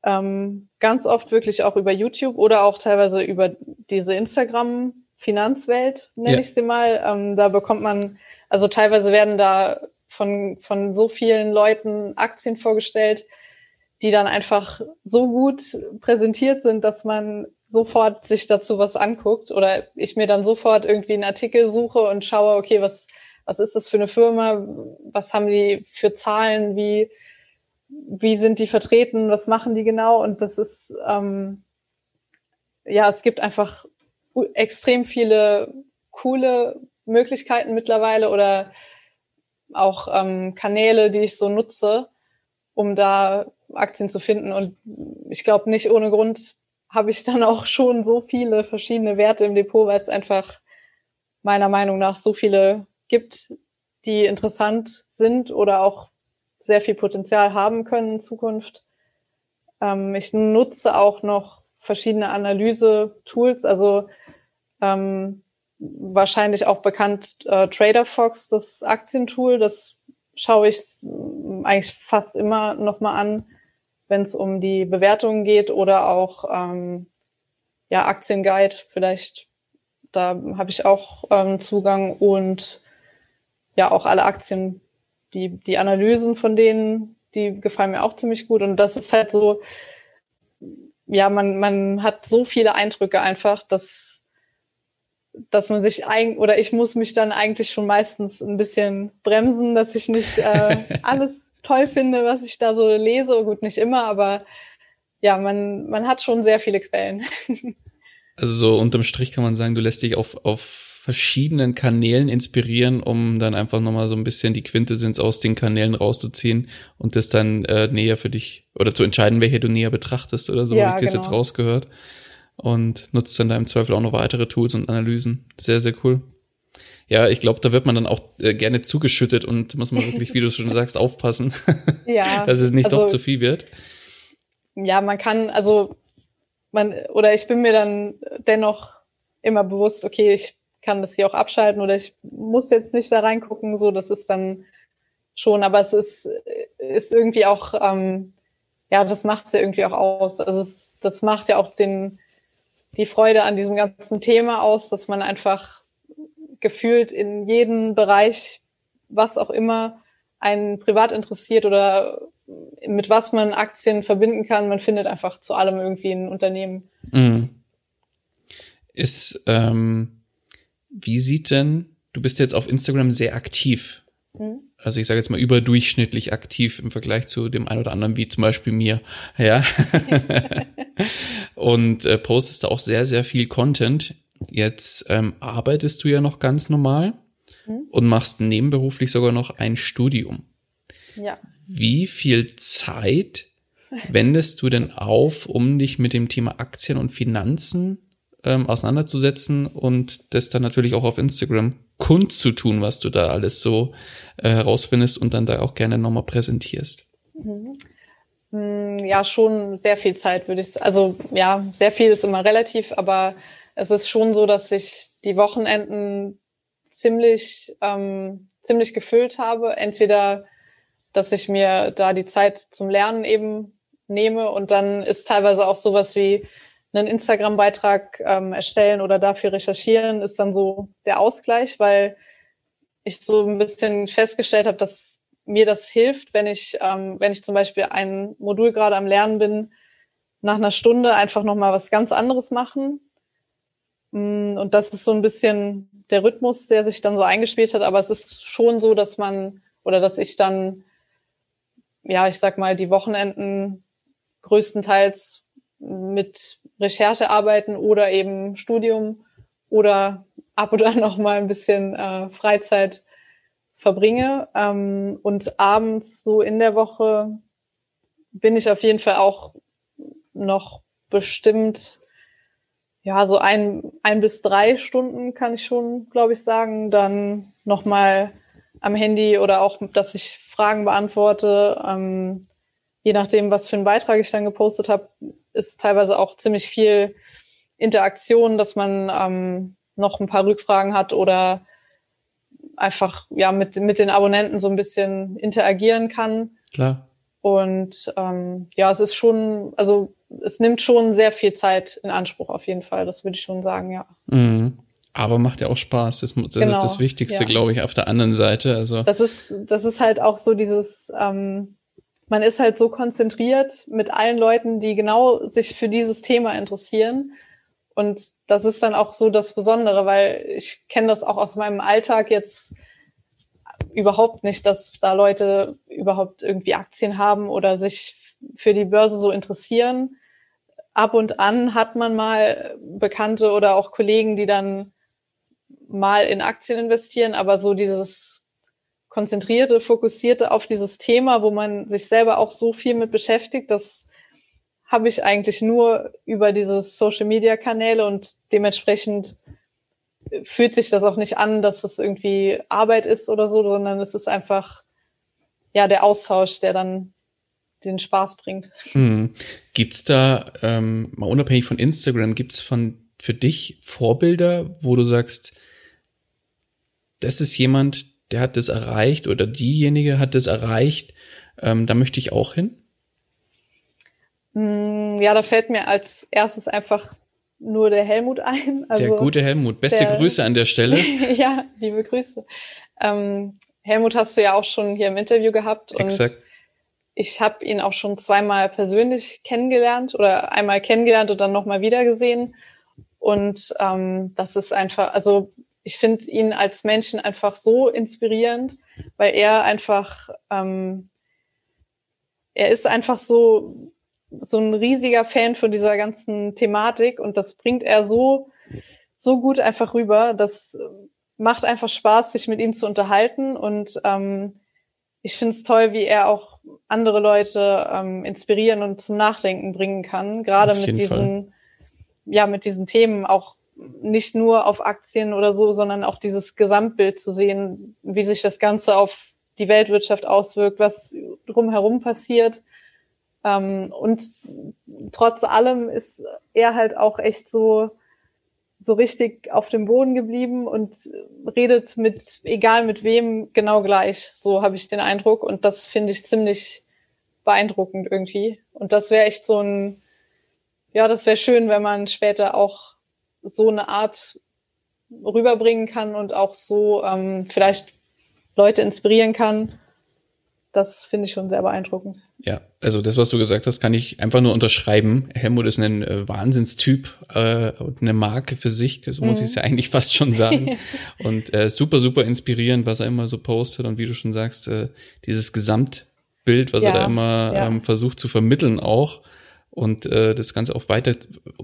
Ähm, ganz oft wirklich auch über YouTube oder auch teilweise über diese Instagram-Finanzwelt, nenne ja. ich sie mal. Ähm, da bekommt man, also teilweise werden da von, von so vielen Leuten Aktien vorgestellt, die dann einfach so gut präsentiert sind, dass man sofort sich dazu was anguckt oder ich mir dann sofort irgendwie einen Artikel suche und schaue, okay, was, was ist das für eine Firma? Was haben die für Zahlen? Wie, wie sind die vertreten? Was machen die genau? Und das ist, ähm, ja, es gibt einfach extrem viele coole Möglichkeiten mittlerweile oder auch ähm, Kanäle, die ich so nutze, um da Aktien zu finden. Und ich glaube, nicht ohne Grund habe ich dann auch schon so viele verschiedene Werte im Depot, weil es einfach meiner Meinung nach so viele gibt, die interessant sind oder auch sehr viel Potenzial haben können in Zukunft. Ähm, ich nutze auch noch verschiedene Analyse-Tools, also ähm, wahrscheinlich auch bekannt äh, Trader Fox, das Aktientool, das schaue ich eigentlich fast immer nochmal an wenn es um die Bewertungen geht oder auch ähm, ja, Aktienguide vielleicht. Da habe ich auch ähm, Zugang und ja, auch alle Aktien, die, die Analysen von denen, die gefallen mir auch ziemlich gut. Und das ist halt so, ja, man, man hat so viele Eindrücke einfach, dass dass man sich eigentlich, oder ich muss mich dann eigentlich schon meistens ein bisschen bremsen, dass ich nicht äh, (laughs) alles toll finde, was ich da so lese. Gut, nicht immer, aber ja, man, man hat schon sehr viele Quellen. (laughs) also so unterm Strich kann man sagen, du lässt dich auf, auf verschiedenen Kanälen inspirieren, um dann einfach nochmal so ein bisschen die Quintessenz aus den Kanälen rauszuziehen und das dann äh, näher für dich oder zu entscheiden, welche du näher betrachtest oder so, ja, habe ich das genau. jetzt rausgehört und nutzt dann da im Zweifel auch noch weitere Tools und Analysen. Sehr, sehr cool. Ja, ich glaube, da wird man dann auch äh, gerne zugeschüttet und muss man wirklich, wie du schon (laughs) sagst, aufpassen, ja, (laughs) dass es nicht also, doch zu viel wird. Ja, man kann, also man, oder ich bin mir dann dennoch immer bewusst, okay, ich kann das hier auch abschalten oder ich muss jetzt nicht da reingucken, so, das ist dann schon, aber es ist, ist irgendwie auch, ähm, ja, das macht es ja irgendwie auch aus. Also es, das macht ja auch den, die Freude an diesem ganzen Thema aus, dass man einfach gefühlt in jedem Bereich, was auch immer einen privat interessiert oder mit was man Aktien verbinden kann, man findet einfach zu allem irgendwie ein Unternehmen. Mhm. Ist, ähm, wie sieht denn, du bist jetzt auf Instagram sehr aktiv. Mhm. Also ich sage jetzt mal überdurchschnittlich aktiv im Vergleich zu dem einen oder anderen, wie zum Beispiel mir. Ja. (laughs) und äh, postest da auch sehr, sehr viel Content. Jetzt ähm, arbeitest du ja noch ganz normal mhm. und machst nebenberuflich sogar noch ein Studium. Ja. Wie viel Zeit wendest du denn auf, um dich mit dem Thema Aktien und Finanzen ähm, auseinanderzusetzen und das dann natürlich auch auf Instagram kundzutun, was du da alles so äh, herausfindest und dann da auch gerne nochmal präsentierst? Mhm. Hm, ja, schon sehr viel Zeit, würde ich. Also ja, sehr viel ist immer relativ, aber es ist schon so, dass ich die Wochenenden ziemlich, ähm, ziemlich gefüllt habe. Entweder, dass ich mir da die Zeit zum Lernen eben nehme und dann ist teilweise auch sowas wie einen Instagram-Beitrag ähm, erstellen oder dafür recherchieren, ist dann so der Ausgleich, weil ich so ein bisschen festgestellt habe, dass mir das hilft, wenn ich, ähm, wenn ich zum Beispiel ein Modul gerade am Lernen bin, nach einer Stunde einfach nochmal was ganz anderes machen. Mm, und das ist so ein bisschen der Rhythmus, der sich dann so eingespielt hat. Aber es ist schon so, dass man oder dass ich dann, ja, ich sag mal, die Wochenenden größtenteils mit Recherche arbeiten oder eben Studium oder ab und an noch mal ein bisschen äh, Freizeit verbringe. Ähm, und abends so in der Woche bin ich auf jeden Fall auch noch bestimmt, ja, so ein, ein bis drei Stunden kann ich schon, glaube ich, sagen. Dann nochmal am Handy oder auch, dass ich Fragen beantworte. Ähm, je nachdem, was für einen Beitrag ich dann gepostet habe, ist teilweise auch ziemlich viel Interaktion, dass man ähm, noch ein paar Rückfragen hat oder einfach ja mit, mit den Abonnenten so ein bisschen interagieren kann. Klar. Und ähm, ja, es ist schon, also es nimmt schon sehr viel Zeit in Anspruch auf jeden Fall, das würde ich schon sagen, ja. Mhm. Aber macht ja auch Spaß. Das, das genau, ist das Wichtigste, ja. glaube ich, auf der anderen Seite. Also das ist, das ist halt auch so dieses, ähm, man ist halt so konzentriert mit allen Leuten, die genau sich für dieses Thema interessieren. Und das ist dann auch so das Besondere, weil ich kenne das auch aus meinem Alltag jetzt überhaupt nicht, dass da Leute überhaupt irgendwie Aktien haben oder sich für die Börse so interessieren. Ab und an hat man mal Bekannte oder auch Kollegen, die dann mal in Aktien investieren, aber so dieses konzentrierte, fokussierte auf dieses Thema, wo man sich selber auch so viel mit beschäftigt, das habe ich eigentlich nur über diese Social-Media-Kanäle und dementsprechend fühlt sich das auch nicht an, dass es irgendwie Arbeit ist oder so, sondern es ist einfach ja der Austausch, der dann den Spaß bringt. Hm. Gibt's da, ähm, mal unabhängig von Instagram, gibt's von für dich Vorbilder, wo du sagst, das ist jemand, der hat das erreicht oder diejenige hat das erreicht, ähm, da möchte ich auch hin? Mm, ja, da fällt mir als erstes einfach nur der Helmut ein. Also der gute Helmut. Beste der, Grüße an der Stelle. (laughs) ja, liebe Grüße. Ähm, Helmut hast du ja auch schon hier im Interview gehabt. Exakt. Und ich habe ihn auch schon zweimal persönlich kennengelernt oder einmal kennengelernt und dann nochmal wieder gesehen. Und ähm, das ist einfach, also ich finde ihn als Menschen einfach so inspirierend, weil er einfach, ähm, er ist einfach so, so ein riesiger Fan von dieser ganzen Thematik und das bringt er so, so gut einfach rüber. Das macht einfach Spaß, sich mit ihm zu unterhalten und ähm, ich finde es toll, wie er auch andere Leute ähm, inspirieren und zum Nachdenken bringen kann, gerade mit diesen, Fall. ja, mit diesen Themen auch nicht nur auf Aktien oder so, sondern auch dieses Gesamtbild zu sehen, wie sich das Ganze auf die Weltwirtschaft auswirkt, was drumherum passiert. Ähm, und trotz allem ist er halt auch echt so, so richtig auf dem Boden geblieben und redet mit, egal mit wem, genau gleich. So habe ich den Eindruck. Und das finde ich ziemlich beeindruckend irgendwie. Und das wäre echt so ein, ja, das wäre schön, wenn man später auch so eine Art rüberbringen kann und auch so ähm, vielleicht Leute inspirieren kann. Das finde ich schon sehr beeindruckend. Ja, also das, was du gesagt hast, kann ich einfach nur unterschreiben. Helmut ist ein äh, Wahnsinnstyp äh, und eine Marke für sich, so muss mhm. ich es ja eigentlich fast schon sagen. (laughs) und äh, super, super inspirierend, was er immer so postet und wie du schon sagst, äh, dieses Gesamtbild, was ja, er da immer ja. ähm, versucht zu vermitteln auch und äh, das Ganze auch weiter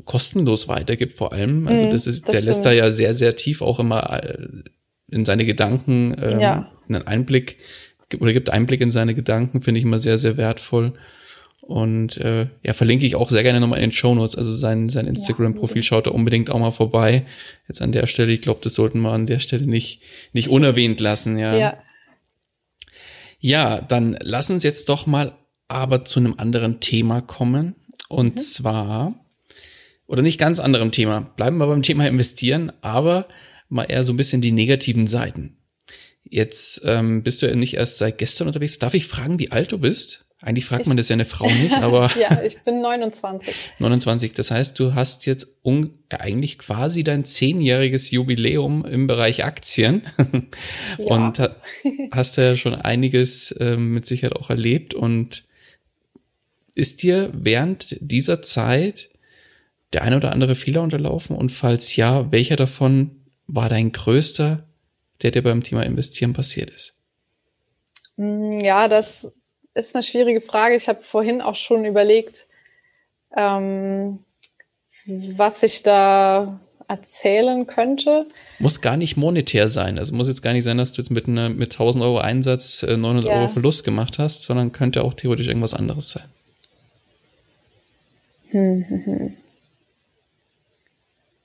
kostenlos weitergibt vor allem. Also mhm, das ist, das der stimmt. lässt da ja sehr, sehr tief auch immer äh, in seine Gedanken ähm, ja. einen Einblick oder gibt Einblick in seine Gedanken, finde ich immer sehr, sehr wertvoll. Und äh, ja, verlinke ich auch sehr gerne nochmal in den Show Notes. Also sein, sein Instagram-Profil schaut da unbedingt auch mal vorbei. Jetzt an der Stelle, ich glaube, das sollten wir an der Stelle nicht, nicht unerwähnt lassen, ja. Ja. Ja, dann lass uns jetzt doch mal aber zu einem anderen Thema kommen. Und mhm. zwar, oder nicht ganz anderem Thema, bleiben wir beim Thema investieren, aber mal eher so ein bisschen die negativen Seiten. Jetzt ähm, bist du ja nicht erst seit gestern unterwegs. Darf ich fragen, wie alt du bist? Eigentlich fragt man das ja eine Frau nicht, aber. (laughs) ja, ich bin 29. 29. (laughs) Das heißt, du hast jetzt un eigentlich quasi dein zehnjähriges Jubiläum im Bereich Aktien. (laughs) ja. Und ha hast ja schon einiges ähm, mit Sicherheit auch erlebt und ist dir während dieser Zeit der eine oder andere Fehler unterlaufen? Und falls ja, welcher davon war dein größter, der dir beim Thema Investieren passiert ist? Mm, ja, das ist eine schwierige Frage. Ich habe vorhin auch schon überlegt, ähm, was ich da erzählen könnte. Muss gar nicht monetär sein. Also muss jetzt gar nicht sein, dass du jetzt mit, einer, mit 1000 Euro Einsatz 900 äh, ja. Euro Verlust gemacht hast, sondern könnte auch theoretisch irgendwas anderes sein.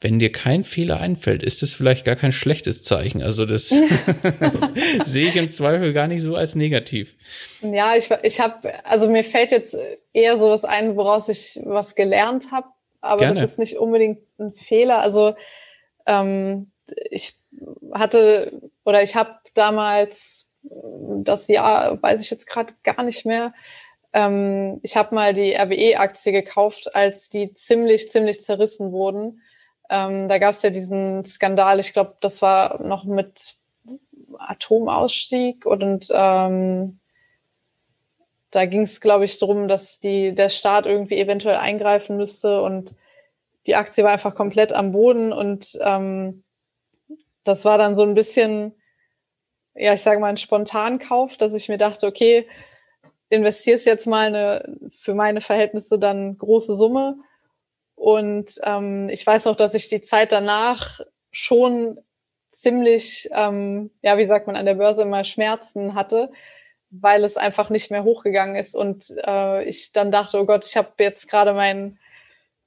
Wenn dir kein Fehler einfällt, ist das vielleicht gar kein schlechtes Zeichen. Also das (laughs) sehe ich im Zweifel gar nicht so als negativ. Ja, ich, ich habe, also mir fällt jetzt eher sowas ein, woraus ich was gelernt habe, aber Gerne. das ist nicht unbedingt ein Fehler. Also ähm, ich hatte oder ich habe damals das Jahr, weiß ich jetzt gerade gar nicht mehr, ähm, ich habe mal die RWE-Aktie gekauft, als die ziemlich, ziemlich zerrissen wurden. Ähm, da gab es ja diesen Skandal, ich glaube, das war noch mit Atomausstieg und ähm, da ging es, glaube ich, darum, dass die, der Staat irgendwie eventuell eingreifen müsste und die Aktie war einfach komplett am Boden und ähm, das war dann so ein bisschen, ja, ich sage mal, ein Spontankauf, dass ich mir dachte, okay, investierst jetzt mal eine für meine Verhältnisse dann große Summe. Und ähm, ich weiß auch, dass ich die Zeit danach schon ziemlich, ähm, ja, wie sagt man, an der Börse immer Schmerzen hatte, weil es einfach nicht mehr hochgegangen ist. Und äh, ich dann dachte, oh Gott, ich habe jetzt gerade mein,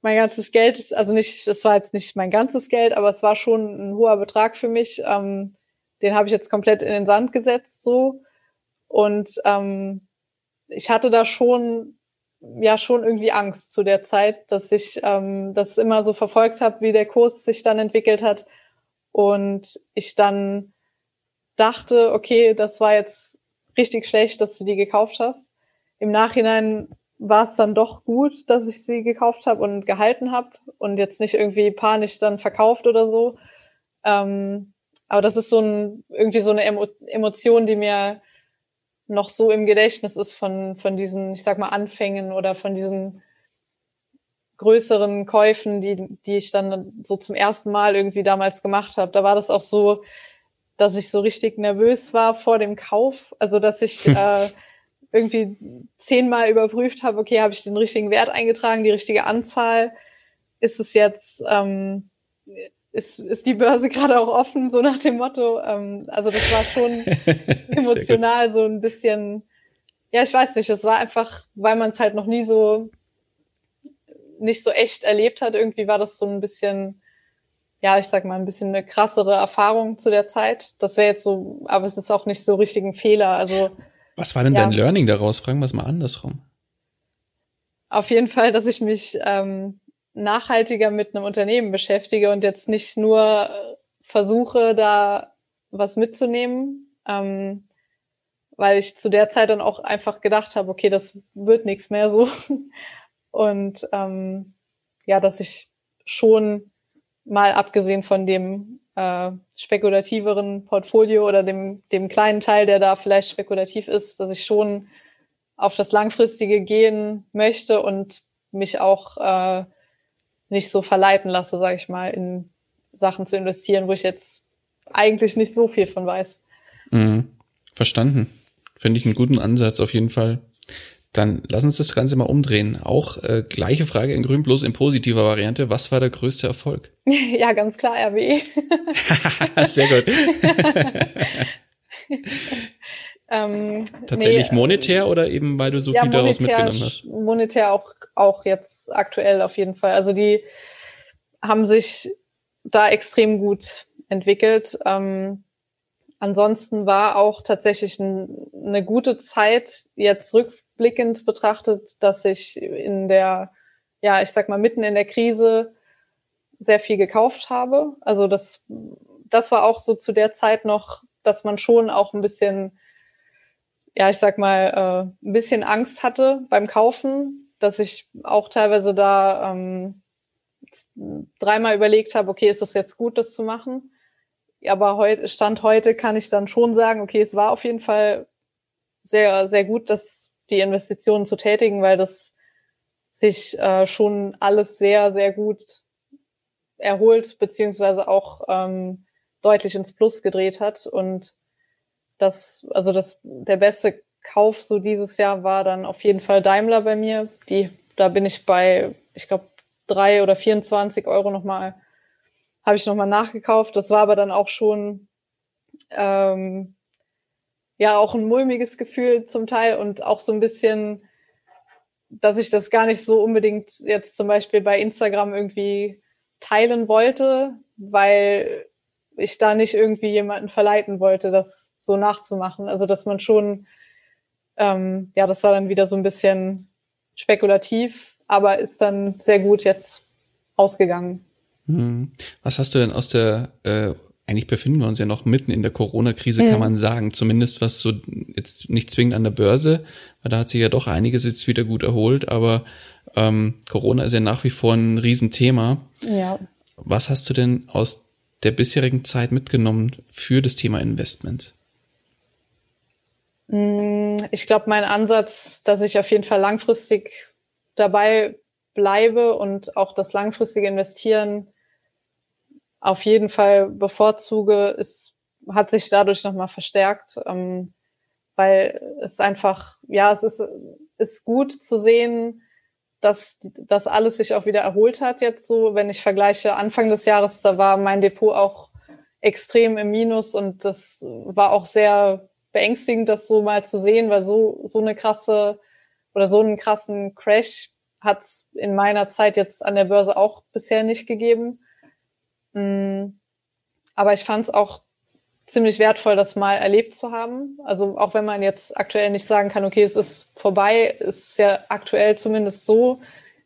mein ganzes Geld, also nicht, das war jetzt nicht mein ganzes Geld, aber es war schon ein hoher Betrag für mich. Ähm, den habe ich jetzt komplett in den Sand gesetzt so. Und ähm, ich hatte da schon ja schon irgendwie Angst zu der Zeit, dass ich ähm, das immer so verfolgt habe, wie der Kurs sich dann entwickelt hat und ich dann dachte, okay, das war jetzt richtig schlecht, dass du die gekauft hast. Im Nachhinein war es dann doch gut, dass ich sie gekauft habe und gehalten habe und jetzt nicht irgendwie panisch dann verkauft oder so. Ähm, aber das ist so ein, irgendwie so eine Emo Emotion, die mir noch so im Gedächtnis ist von, von diesen, ich sag mal, Anfängen oder von diesen größeren Käufen, die, die ich dann so zum ersten Mal irgendwie damals gemacht habe. Da war das auch so, dass ich so richtig nervös war vor dem Kauf. Also dass ich (laughs) äh, irgendwie zehnmal überprüft habe, okay, habe ich den richtigen Wert eingetragen, die richtige Anzahl? Ist es jetzt, ähm, ist, ist die Börse (laughs) gerade auch offen, so nach dem Motto. Ähm, also das war schon (laughs) emotional so ein bisschen, ja, ich weiß nicht, es war einfach, weil man es halt noch nie so, nicht so echt erlebt hat, irgendwie war das so ein bisschen, ja, ich sag mal, ein bisschen eine krassere Erfahrung zu der Zeit. Das wäre jetzt so, aber es ist auch nicht so richtig ein Fehler. Also was war denn ja. dein Learning daraus? Fragen wir es mal andersrum. Auf jeden Fall, dass ich mich ähm, nachhaltiger mit einem Unternehmen beschäftige und jetzt nicht nur äh, versuche, da was mitzunehmen, ähm, weil ich zu der Zeit dann auch einfach gedacht habe, okay, das wird nichts mehr so. (laughs) Und ähm, ja, dass ich schon mal abgesehen von dem äh, spekulativeren Portfolio oder dem, dem kleinen Teil, der da vielleicht spekulativ ist, dass ich schon auf das Langfristige gehen möchte und mich auch äh, nicht so verleiten lasse, sage ich mal, in Sachen zu investieren, wo ich jetzt eigentlich nicht so viel von weiß. Mhm. Verstanden. Finde ich einen guten Ansatz auf jeden Fall. Dann lass uns das Ganze mal umdrehen. Auch äh, gleiche Frage in Grün, bloß in positiver Variante. Was war der größte Erfolg? (laughs) Ja, ganz klar, RWE. (laughs) Sehr gut. (laughs) ähm, Tatsächlich nee, monetär oder eben, weil du so ja, viel daraus mitgenommen hast? Monetär auch, auch jetzt aktuell auf jeden Fall. Also die haben sich da extrem gut entwickelt. Ähm, ansonsten war auch tatsächlich ein, eine gute Zeit jetzt rück rückblickend betrachtet, dass ich in der, ja, ich sag mal, mitten in der Krise sehr viel gekauft habe. Also das, das war auch so zu der Zeit noch, dass man schon auch ein bisschen, ja, ich sag mal, äh, ein bisschen Angst hatte beim Kaufen, dass ich auch teilweise da ähm, dreimal überlegt habe, okay, ist das jetzt gut, das zu machen? Aber heute, Stand heute kann ich dann schon sagen, okay, es war auf jeden Fall sehr, sehr gut, das die Investitionen zu tätigen, weil das sich äh, schon alles sehr, sehr gut erholt, beziehungsweise auch ähm, deutlich ins Plus gedreht hat. Und das, also das, der beste Kauf so dieses Jahr war dann auf jeden Fall Daimler bei mir. Die, da bin ich bei, ich glaube, drei oder 24 Euro nochmal, habe ich nochmal nachgekauft. Das war aber dann auch schon ähm, ja auch ein mulmiges Gefühl zum Teil und auch so ein bisschen, dass ich das gar nicht so unbedingt jetzt zum Beispiel bei Instagram irgendwie teilen wollte, weil ich da nicht irgendwie jemanden verleiten wollte, das so nachzumachen. Also dass man schon, ähm, ja, das war dann wieder so ein bisschen spekulativ, aber ist dann sehr gut jetzt ausgegangen. Hm. Was hast du denn aus der äh, eigentlich befinden wir uns ja noch mitten in der Corona-Krise, mhm. kann man sagen. Zumindest was so jetzt nicht zwingend an der Börse, weil da hat sich ja doch einiges jetzt wieder gut erholt, aber ähm, Corona ist ja nach wie vor ein Riesenthema. Ja. Was hast du denn aus der bisherigen Zeit mitgenommen für das Thema Investments? Mm, ich glaube, mein Ansatz, dass ich auf jeden Fall langfristig dabei bleibe und auch das langfristige Investieren auf jeden Fall bevorzuge, ist, hat sich dadurch nochmal verstärkt, ähm, weil es einfach, ja, es ist, ist gut zu sehen, dass das alles sich auch wieder erholt hat jetzt so. Wenn ich vergleiche, Anfang des Jahres, da war mein Depot auch extrem im Minus und das war auch sehr beängstigend, das so mal zu sehen, weil so, so eine krasse oder so einen krassen Crash hat es in meiner Zeit jetzt an der Börse auch bisher nicht gegeben. Mm, aber ich fand es auch ziemlich wertvoll, das mal erlebt zu haben. Also auch wenn man jetzt aktuell nicht sagen kann, okay, es ist vorbei, ist es ja aktuell zumindest so,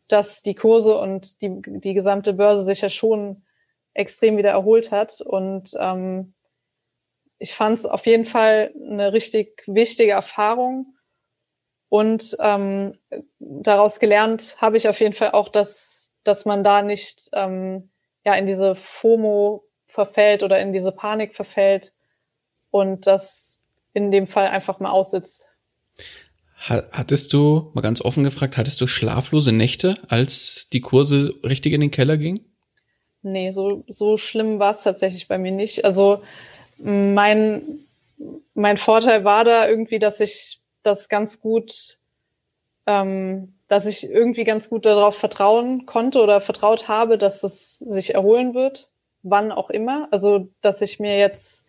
dass die Kurse und die, die gesamte Börse sich ja schon extrem wieder erholt hat. Und ähm, ich fand es auf jeden Fall eine richtig wichtige Erfahrung. Und ähm, daraus gelernt habe ich auf jeden Fall auch, dass, dass man da nicht ähm, ja in diese FOMO verfällt oder in diese Panik verfällt und das in dem Fall einfach mal aussitzt. Hattest du, mal ganz offen gefragt, hattest du schlaflose Nächte, als die Kurse richtig in den Keller gingen? Nee, so, so schlimm war es tatsächlich bei mir nicht. Also mein, mein Vorteil war da irgendwie, dass ich das ganz gut, ähm, dass ich irgendwie ganz gut darauf vertrauen konnte oder vertraut habe, dass es sich erholen wird, wann auch immer. Also, dass ich mir jetzt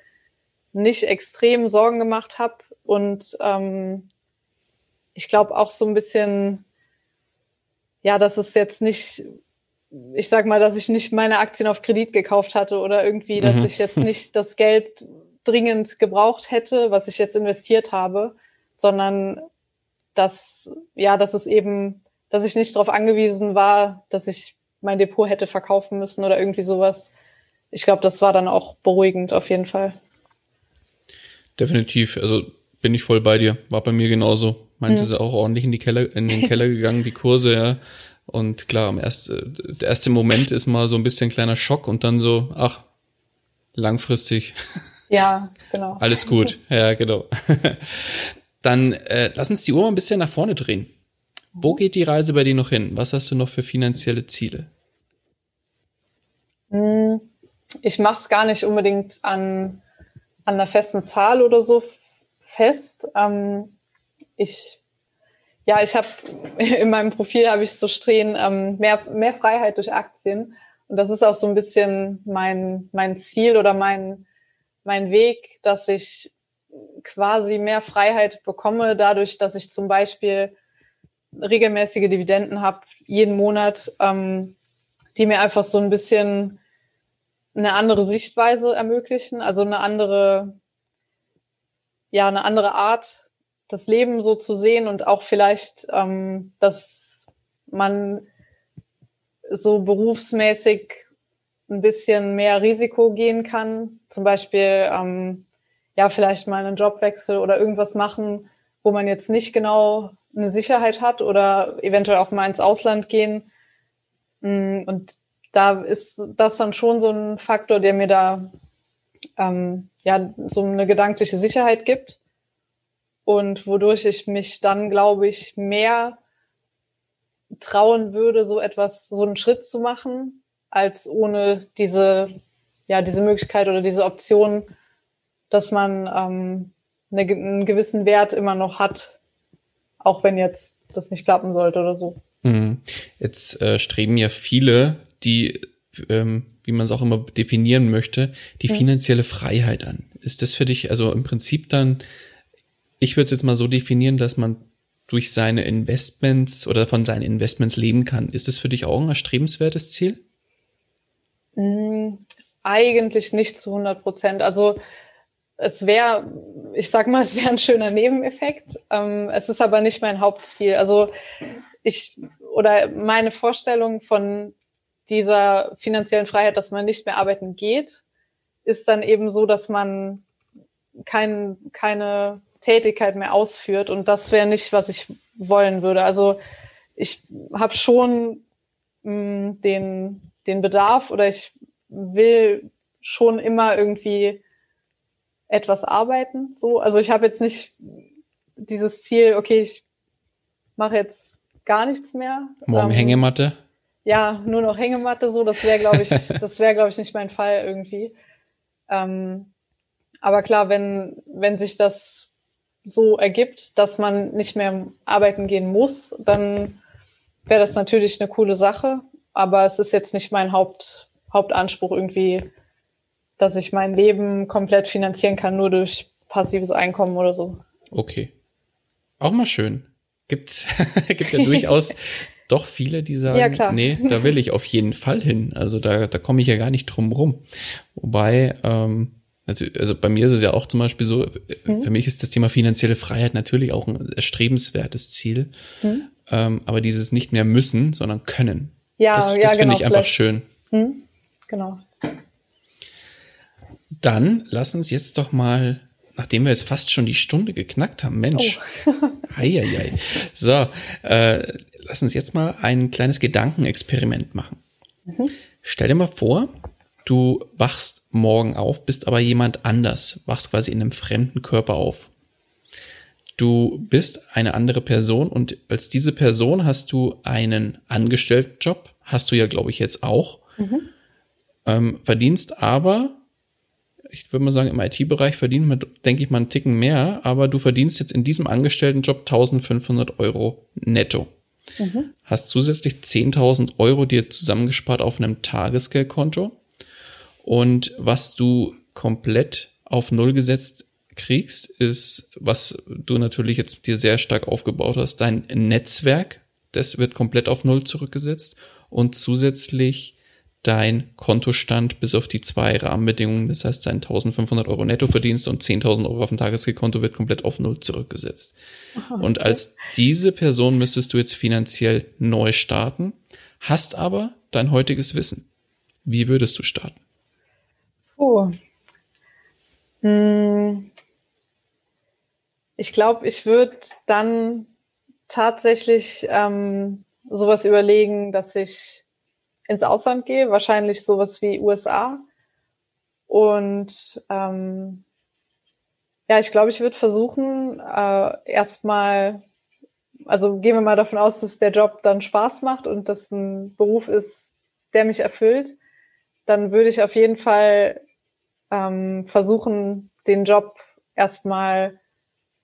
nicht extrem Sorgen gemacht habe und ähm, ich glaube auch so ein bisschen, ja, dass es jetzt nicht, ich sag mal, dass ich nicht meine Aktien auf Kredit gekauft hatte oder irgendwie, dass mhm. ich jetzt nicht das Geld dringend gebraucht hätte, was ich jetzt investiert habe, sondern dass, ja, dass es eben, dass ich nicht darauf angewiesen war, dass ich mein Depot hätte verkaufen müssen oder irgendwie sowas. Ich glaube, das war dann auch beruhigend auf jeden Fall. Definitiv. Also bin ich voll bei dir. War bei mir genauso. Meins mhm. ist auch ordentlich in die Keller, in den Keller (laughs) gegangen, die Kurse, ja. Und klar, am ersten, der erste Moment ist mal so ein bisschen kleiner Schock und dann so, ach, langfristig. Ja, (laughs) genau. Alles gut. (laughs) Ja, genau. Dann äh, lass uns die Uhr mal ein bisschen nach vorne drehen. Wo geht die Reise bei dir noch hin? Was hast du noch für finanzielle Ziele? Hm, ich mache es gar nicht unbedingt an, an einer festen Zahl oder so fest. Ähm, ich ja, ich habe (laughs) in meinem Profil habe ich so stehen ähm, mehr mehr Freiheit durch Aktien und das ist auch so ein bisschen mein mein Ziel oder mein mein Weg, dass ich quasi mehr Freiheit bekomme, dadurch, dass ich zum Beispiel regelmäßige Dividenden habe, jeden Monat, ähm, die mir einfach so ein bisschen eine andere Sichtweise ermöglichen, also eine andere, ja, eine andere Art, das Leben so zu sehen und auch vielleicht, ähm, dass man so berufsmäßig ein bisschen mehr Risiko gehen kann. Zum Beispiel, ähm, ja, vielleicht mal einen Jobwechsel oder irgendwas machen, wo man jetzt nicht genau eine Sicherheit hat oder eventuell auch mal ins Ausland gehen. Mm, und da ist das dann schon so ein Faktor, der mir da ähm, ja so eine gedankliche Sicherheit gibt und wodurch ich mich dann, glaube ich, mehr trauen würde, so etwas, so einen Schritt zu machen, als ohne diese, ja, diese Möglichkeit oder diese Option, dass man ähm, eine, einen gewissen Wert immer noch hat, auch wenn jetzt das nicht klappen sollte oder so. Mhm. Jetzt äh, streben ja viele, die, ähm, wie man es auch immer definieren möchte, die mhm. finanzielle Freiheit an. Ist das für dich also im Prinzip dann, ich würde es jetzt mal so definieren, dass man durch seine Investments oder von seinen Investments leben kann. Ist das für dich auch ein erstrebenswertes Ziel? Mm, eigentlich nicht zu 100 Prozent. Also es wäre, ich sag mal, (laughs) es wäre ein schöner Nebeneffekt. Ähm, es ist aber nicht mein Hauptziel. Also ich oder meine Vorstellung von dieser finanziellen Freiheit, dass man nicht mehr arbeiten geht, ist dann eben so, dass man kein, keine Tätigkeit mehr ausführt. Und das wäre nicht, was ich wollen würde. Also ich habe schon mh, mm, den, den Bedarf oder ich will schon immer irgendwie etwas arbeiten. So, also ich habe jetzt nicht dieses Ziel, okay, ich mache jetzt gar nichts mehr. Morgen ähm, Hängematte? Ja, nur noch Hängematte. So, das wäre, glaube ich, (laughs) das wäre, glaube ich, nicht mein Fall irgendwie. Ähm, aber klar, wenn wenn sich das so ergibt, dass man nicht mehr arbeiten gehen muss, dann wäre das natürlich eine coole Sache. Aber es ist jetzt nicht mein Haupt, Hauptanspruch irgendwie dass ich mein Leben komplett finanzieren kann, nur durch passives Einkommen oder so. Okay. Auch mal schön. Gibt's, (laughs) gibt ja durchaus (laughs) doch viele, die sagen, ja, klar. nee, da will ich auf jeden Fall hin. Also da, da komme ich ja gar nicht drum rum. Wobei, ähm, also, bei mir ist es ja auch zum Beispiel so, mhm. für mich ist das Thema finanzielle Freiheit natürlich auch ein erstrebenswertes Ziel. Mhm. Ähm, aber dieses nicht mehr müssen, sondern können. Ja, das, das ja, finde genau, ich einfach schön. Mhm. Genau. Dann lass uns jetzt doch mal nachdem wir jetzt fast schon die Stunde geknackt haben, Mensch. Oh. (laughs) Heieiei. So, äh, lass uns jetzt mal ein kleines Gedankenexperiment machen. Mhm. Stell dir mal vor, du wachst morgen auf, bist aber jemand anders, wachst quasi in einem fremden Körper auf. Du bist eine andere Person und als diese Person hast du einen Angestelltenjob, hast du ja, glaube ich, jetzt auch. Mhm. Ähm, verdienst aber ich würde mal sagen, im IT-Bereich verdient man, denke ich mal, einen Ticken mehr, aber du verdienst jetzt in diesem Angestelltenjob 1500 Euro netto. Mhm. Hast zusätzlich 10.000 Euro dir zusammengespart auf einem Tagesgeldkonto. Und was du komplett auf Null gesetzt kriegst, ist, was du natürlich jetzt dir sehr stark aufgebaut hast, dein Netzwerk, das wird komplett auf Null zurückgesetzt und zusätzlich dein Kontostand bis auf die zwei Rahmenbedingungen, das heißt dein 1500 Euro Nettoverdienst und 10.000 Euro auf dem Tagesgeldkonto wird komplett auf Null zurückgesetzt. Oh, okay. Und als diese Person müsstest du jetzt finanziell neu starten, hast aber dein heutiges Wissen. Wie würdest du starten? Oh. Hm. Ich glaube, ich würde dann tatsächlich ähm, sowas überlegen, dass ich ins Ausland gehe, wahrscheinlich sowas wie USA. Und ähm, ja, ich glaube, ich würde versuchen, äh, erstmal, also gehen wir mal davon aus, dass der Job dann Spaß macht und das ein Beruf ist, der mich erfüllt, dann würde ich auf jeden Fall ähm, versuchen, den Job erstmal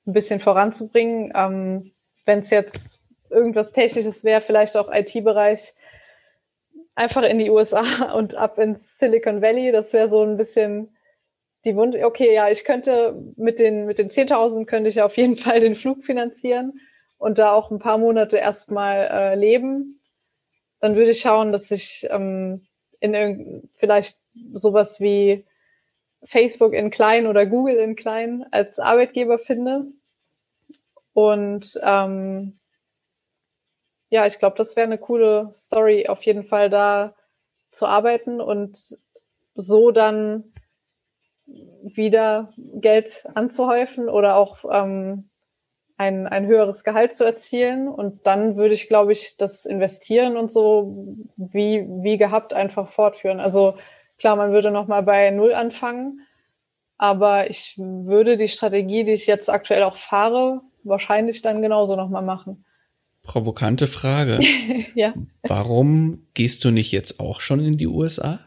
ein bisschen voranzubringen. Ähm, Wenn es jetzt irgendwas Technisches wäre, vielleicht auch IT-Bereich, einfach in die USA (laughs) und ab ins Silicon Valley. Das wäre so ein bisschen die Wunsch. Okay, ja, ich könnte mit den, mit den 10.000 könnte ich auf jeden (laughs) Fall den Flug finanzieren und da auch ein paar Monate erstmal äh, leben. Dann würde ich schauen, dass ich ähm, in vielleicht sowas wie Facebook in klein oder Google in klein als Arbeitgeber finde. Und ähm, ja, ich glaube, das wäre eine coole Story, auf jeden Fall da zu arbeiten und so dann wieder Geld anzuhäufen oder auch ähm, ein, ein höheres Gehalt zu erzielen. Und dann würde ich, glaube ich, das Investieren und so wie, wie gehabt einfach fortführen. Also klar, man würde nochmal bei Null anfangen, aber ich würde die Strategie, die ich jetzt aktuell auch fahre, wahrscheinlich dann genauso nochmal machen. Provokante Frage. (laughs) ja. Warum gehst du nicht jetzt auch schon in die USA?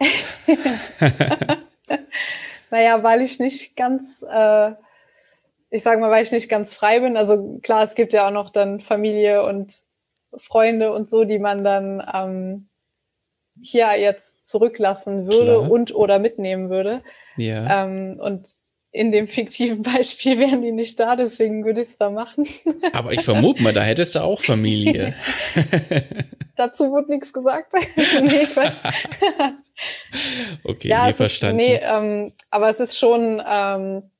(laughs) naja, weil ich nicht ganz, äh, ich sage mal, weil ich nicht ganz frei bin. Also klar, es gibt ja auch noch dann Familie und Freunde und so, die man dann ähm, hier jetzt zurücklassen würde klar. und oder mitnehmen würde. Ja. Ähm, und in dem fiktiven Beispiel wären die nicht da, deswegen würde ich es da machen. Aber ich vermute mal, da hättest du auch Familie. (laughs) Dazu wurde nichts gesagt. (laughs) nee, (laughs) okay, ja, nee, verstanden. Ist, nee, ähm, aber es ist schon ähm,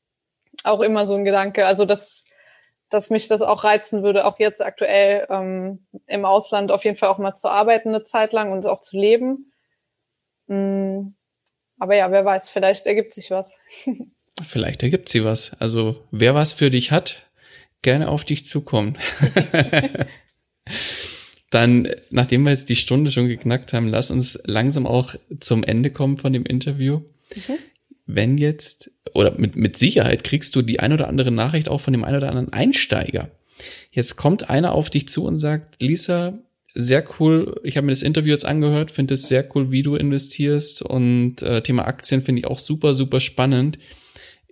auch immer so ein Gedanke, also dass, dass mich das auch reizen würde, auch jetzt aktuell ähm, im Ausland auf jeden Fall auch mal zu arbeiten eine Zeit lang und auch zu leben. Mm, aber ja, wer weiß, vielleicht ergibt sich was. Vielleicht ergibt sie was. Also wer was für dich hat, gerne auf dich zukommen. (laughs) Dann, nachdem wir jetzt die Stunde schon geknackt haben, lass uns langsam auch zum Ende kommen von dem Interview. Mhm. Wenn jetzt, oder mit, mit Sicherheit kriegst du die ein oder andere Nachricht auch von dem ein oder anderen Einsteiger. Jetzt kommt einer auf dich zu und sagt, Lisa, sehr cool, ich habe mir das Interview jetzt angehört, finde es sehr cool, wie du investierst und äh, Thema Aktien finde ich auch super, super spannend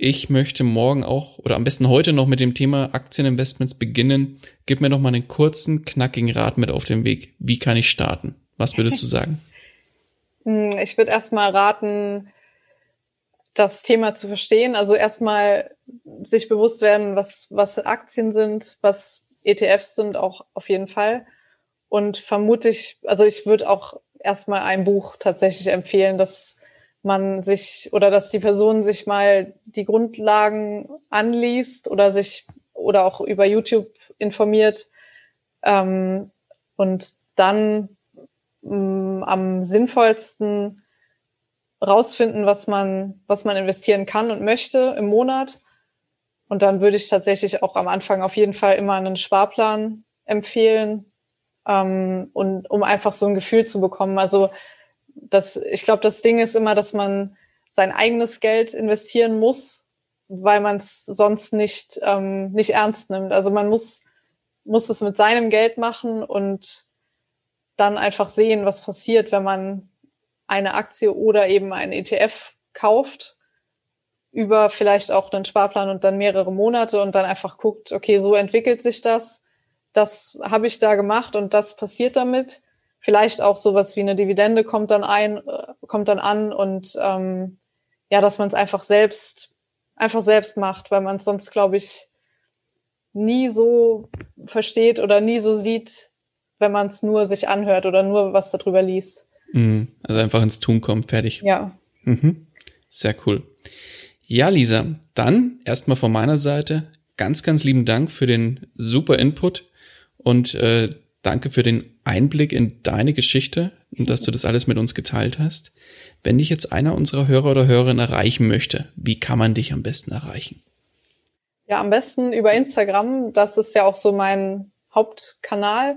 ich möchte morgen auch oder am besten heute noch mit dem Thema Aktieninvestments beginnen. Gib mir noch mal einen kurzen, knackigen Rat mit auf den Weg. Wie kann ich starten? Was würdest du sagen? (laughs) Hm, ich würde erstmal raten, das Thema zu verstehen. Also erstmal sich bewusst werden, was, was Aktien sind, was ETFs sind, auch auf jeden Fall. Und vermutlich, also ich würde auch erstmal ein Buch tatsächlich empfehlen, das man sich oder dass die Person sich mal die Grundlagen anliest oder sich oder auch über YouTube informiert ähm, und dann ähm, am sinnvollsten rausfinden, was man, was man investieren kann und möchte im Monat Und dann würde ich tatsächlich auch am Anfang auf jeden Fall immer einen Sparplan empfehlen, ähm, und um einfach so ein Gefühl zu bekommen. Also das, ich glaube, das Ding ist immer, dass man sein eigenes Geld investieren muss, weil man es sonst nicht, ähm, nicht ernst nimmt. Also man muss, muss es mit seinem Geld machen und dann einfach sehen, was passiert, wenn man eine Aktie oder eben einen ETF kauft über vielleicht auch einen Sparplan und dann mehrere Monate und dann einfach guckt, okay, so entwickelt sich das. Das habe ich da gemacht und das passiert damit. Vielleicht auch sowas wie eine Dividende kommt dann ein, äh, kommt dann an und ähm, ja, dass man es einfach selbst, einfach selbst macht, weil man es sonst, glaube ich, nie so versteht oder nie so sieht, wenn man es nur sich anhört oder nur was darüber liest. Mhm. Also einfach ins Tun kommen, fertig. Ja. Mhm. Sehr cool. Ja, Lisa, dann erstmal von meiner Seite ganz, ganz lieben Dank für den super Input und äh, danke für den Einblick in deine Geschichte und dass du das alles mit uns geteilt hast. Wenn dich jetzt einer unserer Hörer oder Hörerinnen erreichen möchte, wie kann man dich am besten erreichen? Ja, am besten über Instagram. Das ist ja auch so mein Hauptkanal.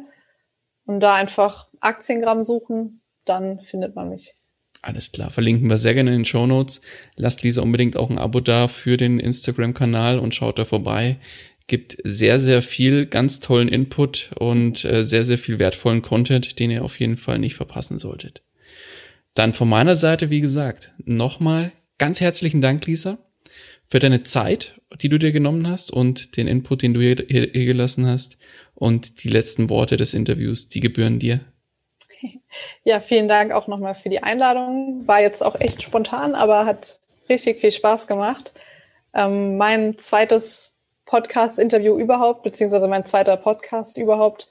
Und da einfach Aktiengramm suchen, dann findet man mich. Alles klar, verlinken wir sehr gerne in den Show Notes. Lasst Lisa unbedingt auch ein Abo da für den Instagram-Kanal und schaut da vorbei. Gibt sehr, sehr viel ganz tollen Input und äh, sehr, sehr viel wertvollen Content, den ihr auf jeden Fall nicht verpassen solltet. Dann von meiner Seite, wie gesagt, nochmal ganz herzlichen Dank, Lisa, für deine Zeit, die du dir genommen hast und den Input, den du hier, hier, hier gelassen hast und die letzten Worte des Interviews, die gebühren dir. (laughs) Ja, vielen Dank auch nochmal für die Einladung. War jetzt auch echt spontan, aber hat richtig viel Spaß gemacht. Ähm, mein zweites Podcast-Interview überhaupt, beziehungsweise mein zweiter Podcast überhaupt.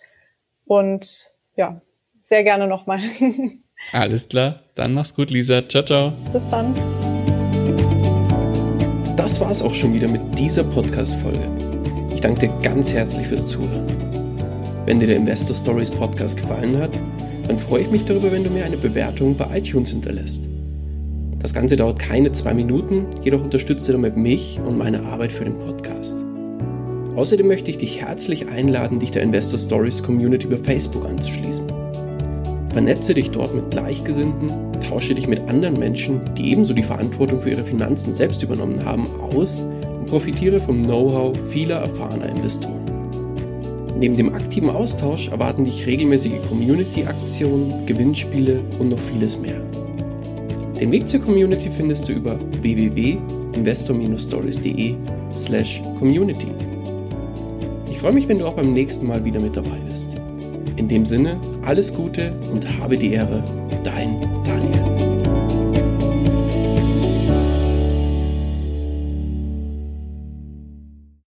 Und ja, sehr gerne nochmal. (laughs) Alles klar, dann mach's gut, Lisa. Ciao, ciao. Bis dann. Das war's auch schon wieder mit dieser Podcast-Folge. Ich danke dir ganz herzlich fürs Zuhören. Wenn dir der Investor Stories Podcast gefallen hat, dann freue ich mich darüber, wenn du mir eine Bewertung bei iTunes hinterlässt. Das Ganze dauert keine zwei Minuten, jedoch unterstützt du damit mich und meine Arbeit für den Podcast. Außerdem möchte ich dich herzlich einladen, dich der Investor Stories Community über Facebook anzuschließen. Vernetze dich dort mit Gleichgesinnten, tausche dich mit anderen Menschen, die ebenso die Verantwortung für ihre Finanzen selbst übernommen haben, aus und profitiere vom Know-how vieler erfahrener Investoren. Neben dem aktiven Austausch erwarten dich regelmäßige Community-Aktionen, Gewinnspiele und noch vieles mehr. Den Weg zur Community findest du über www.investor-stories.de slash community. Freue mich, wenn du auch beim nächsten Mal wieder mit dabei bist. In dem Sinne, alles Gute und habe die Ehre, dein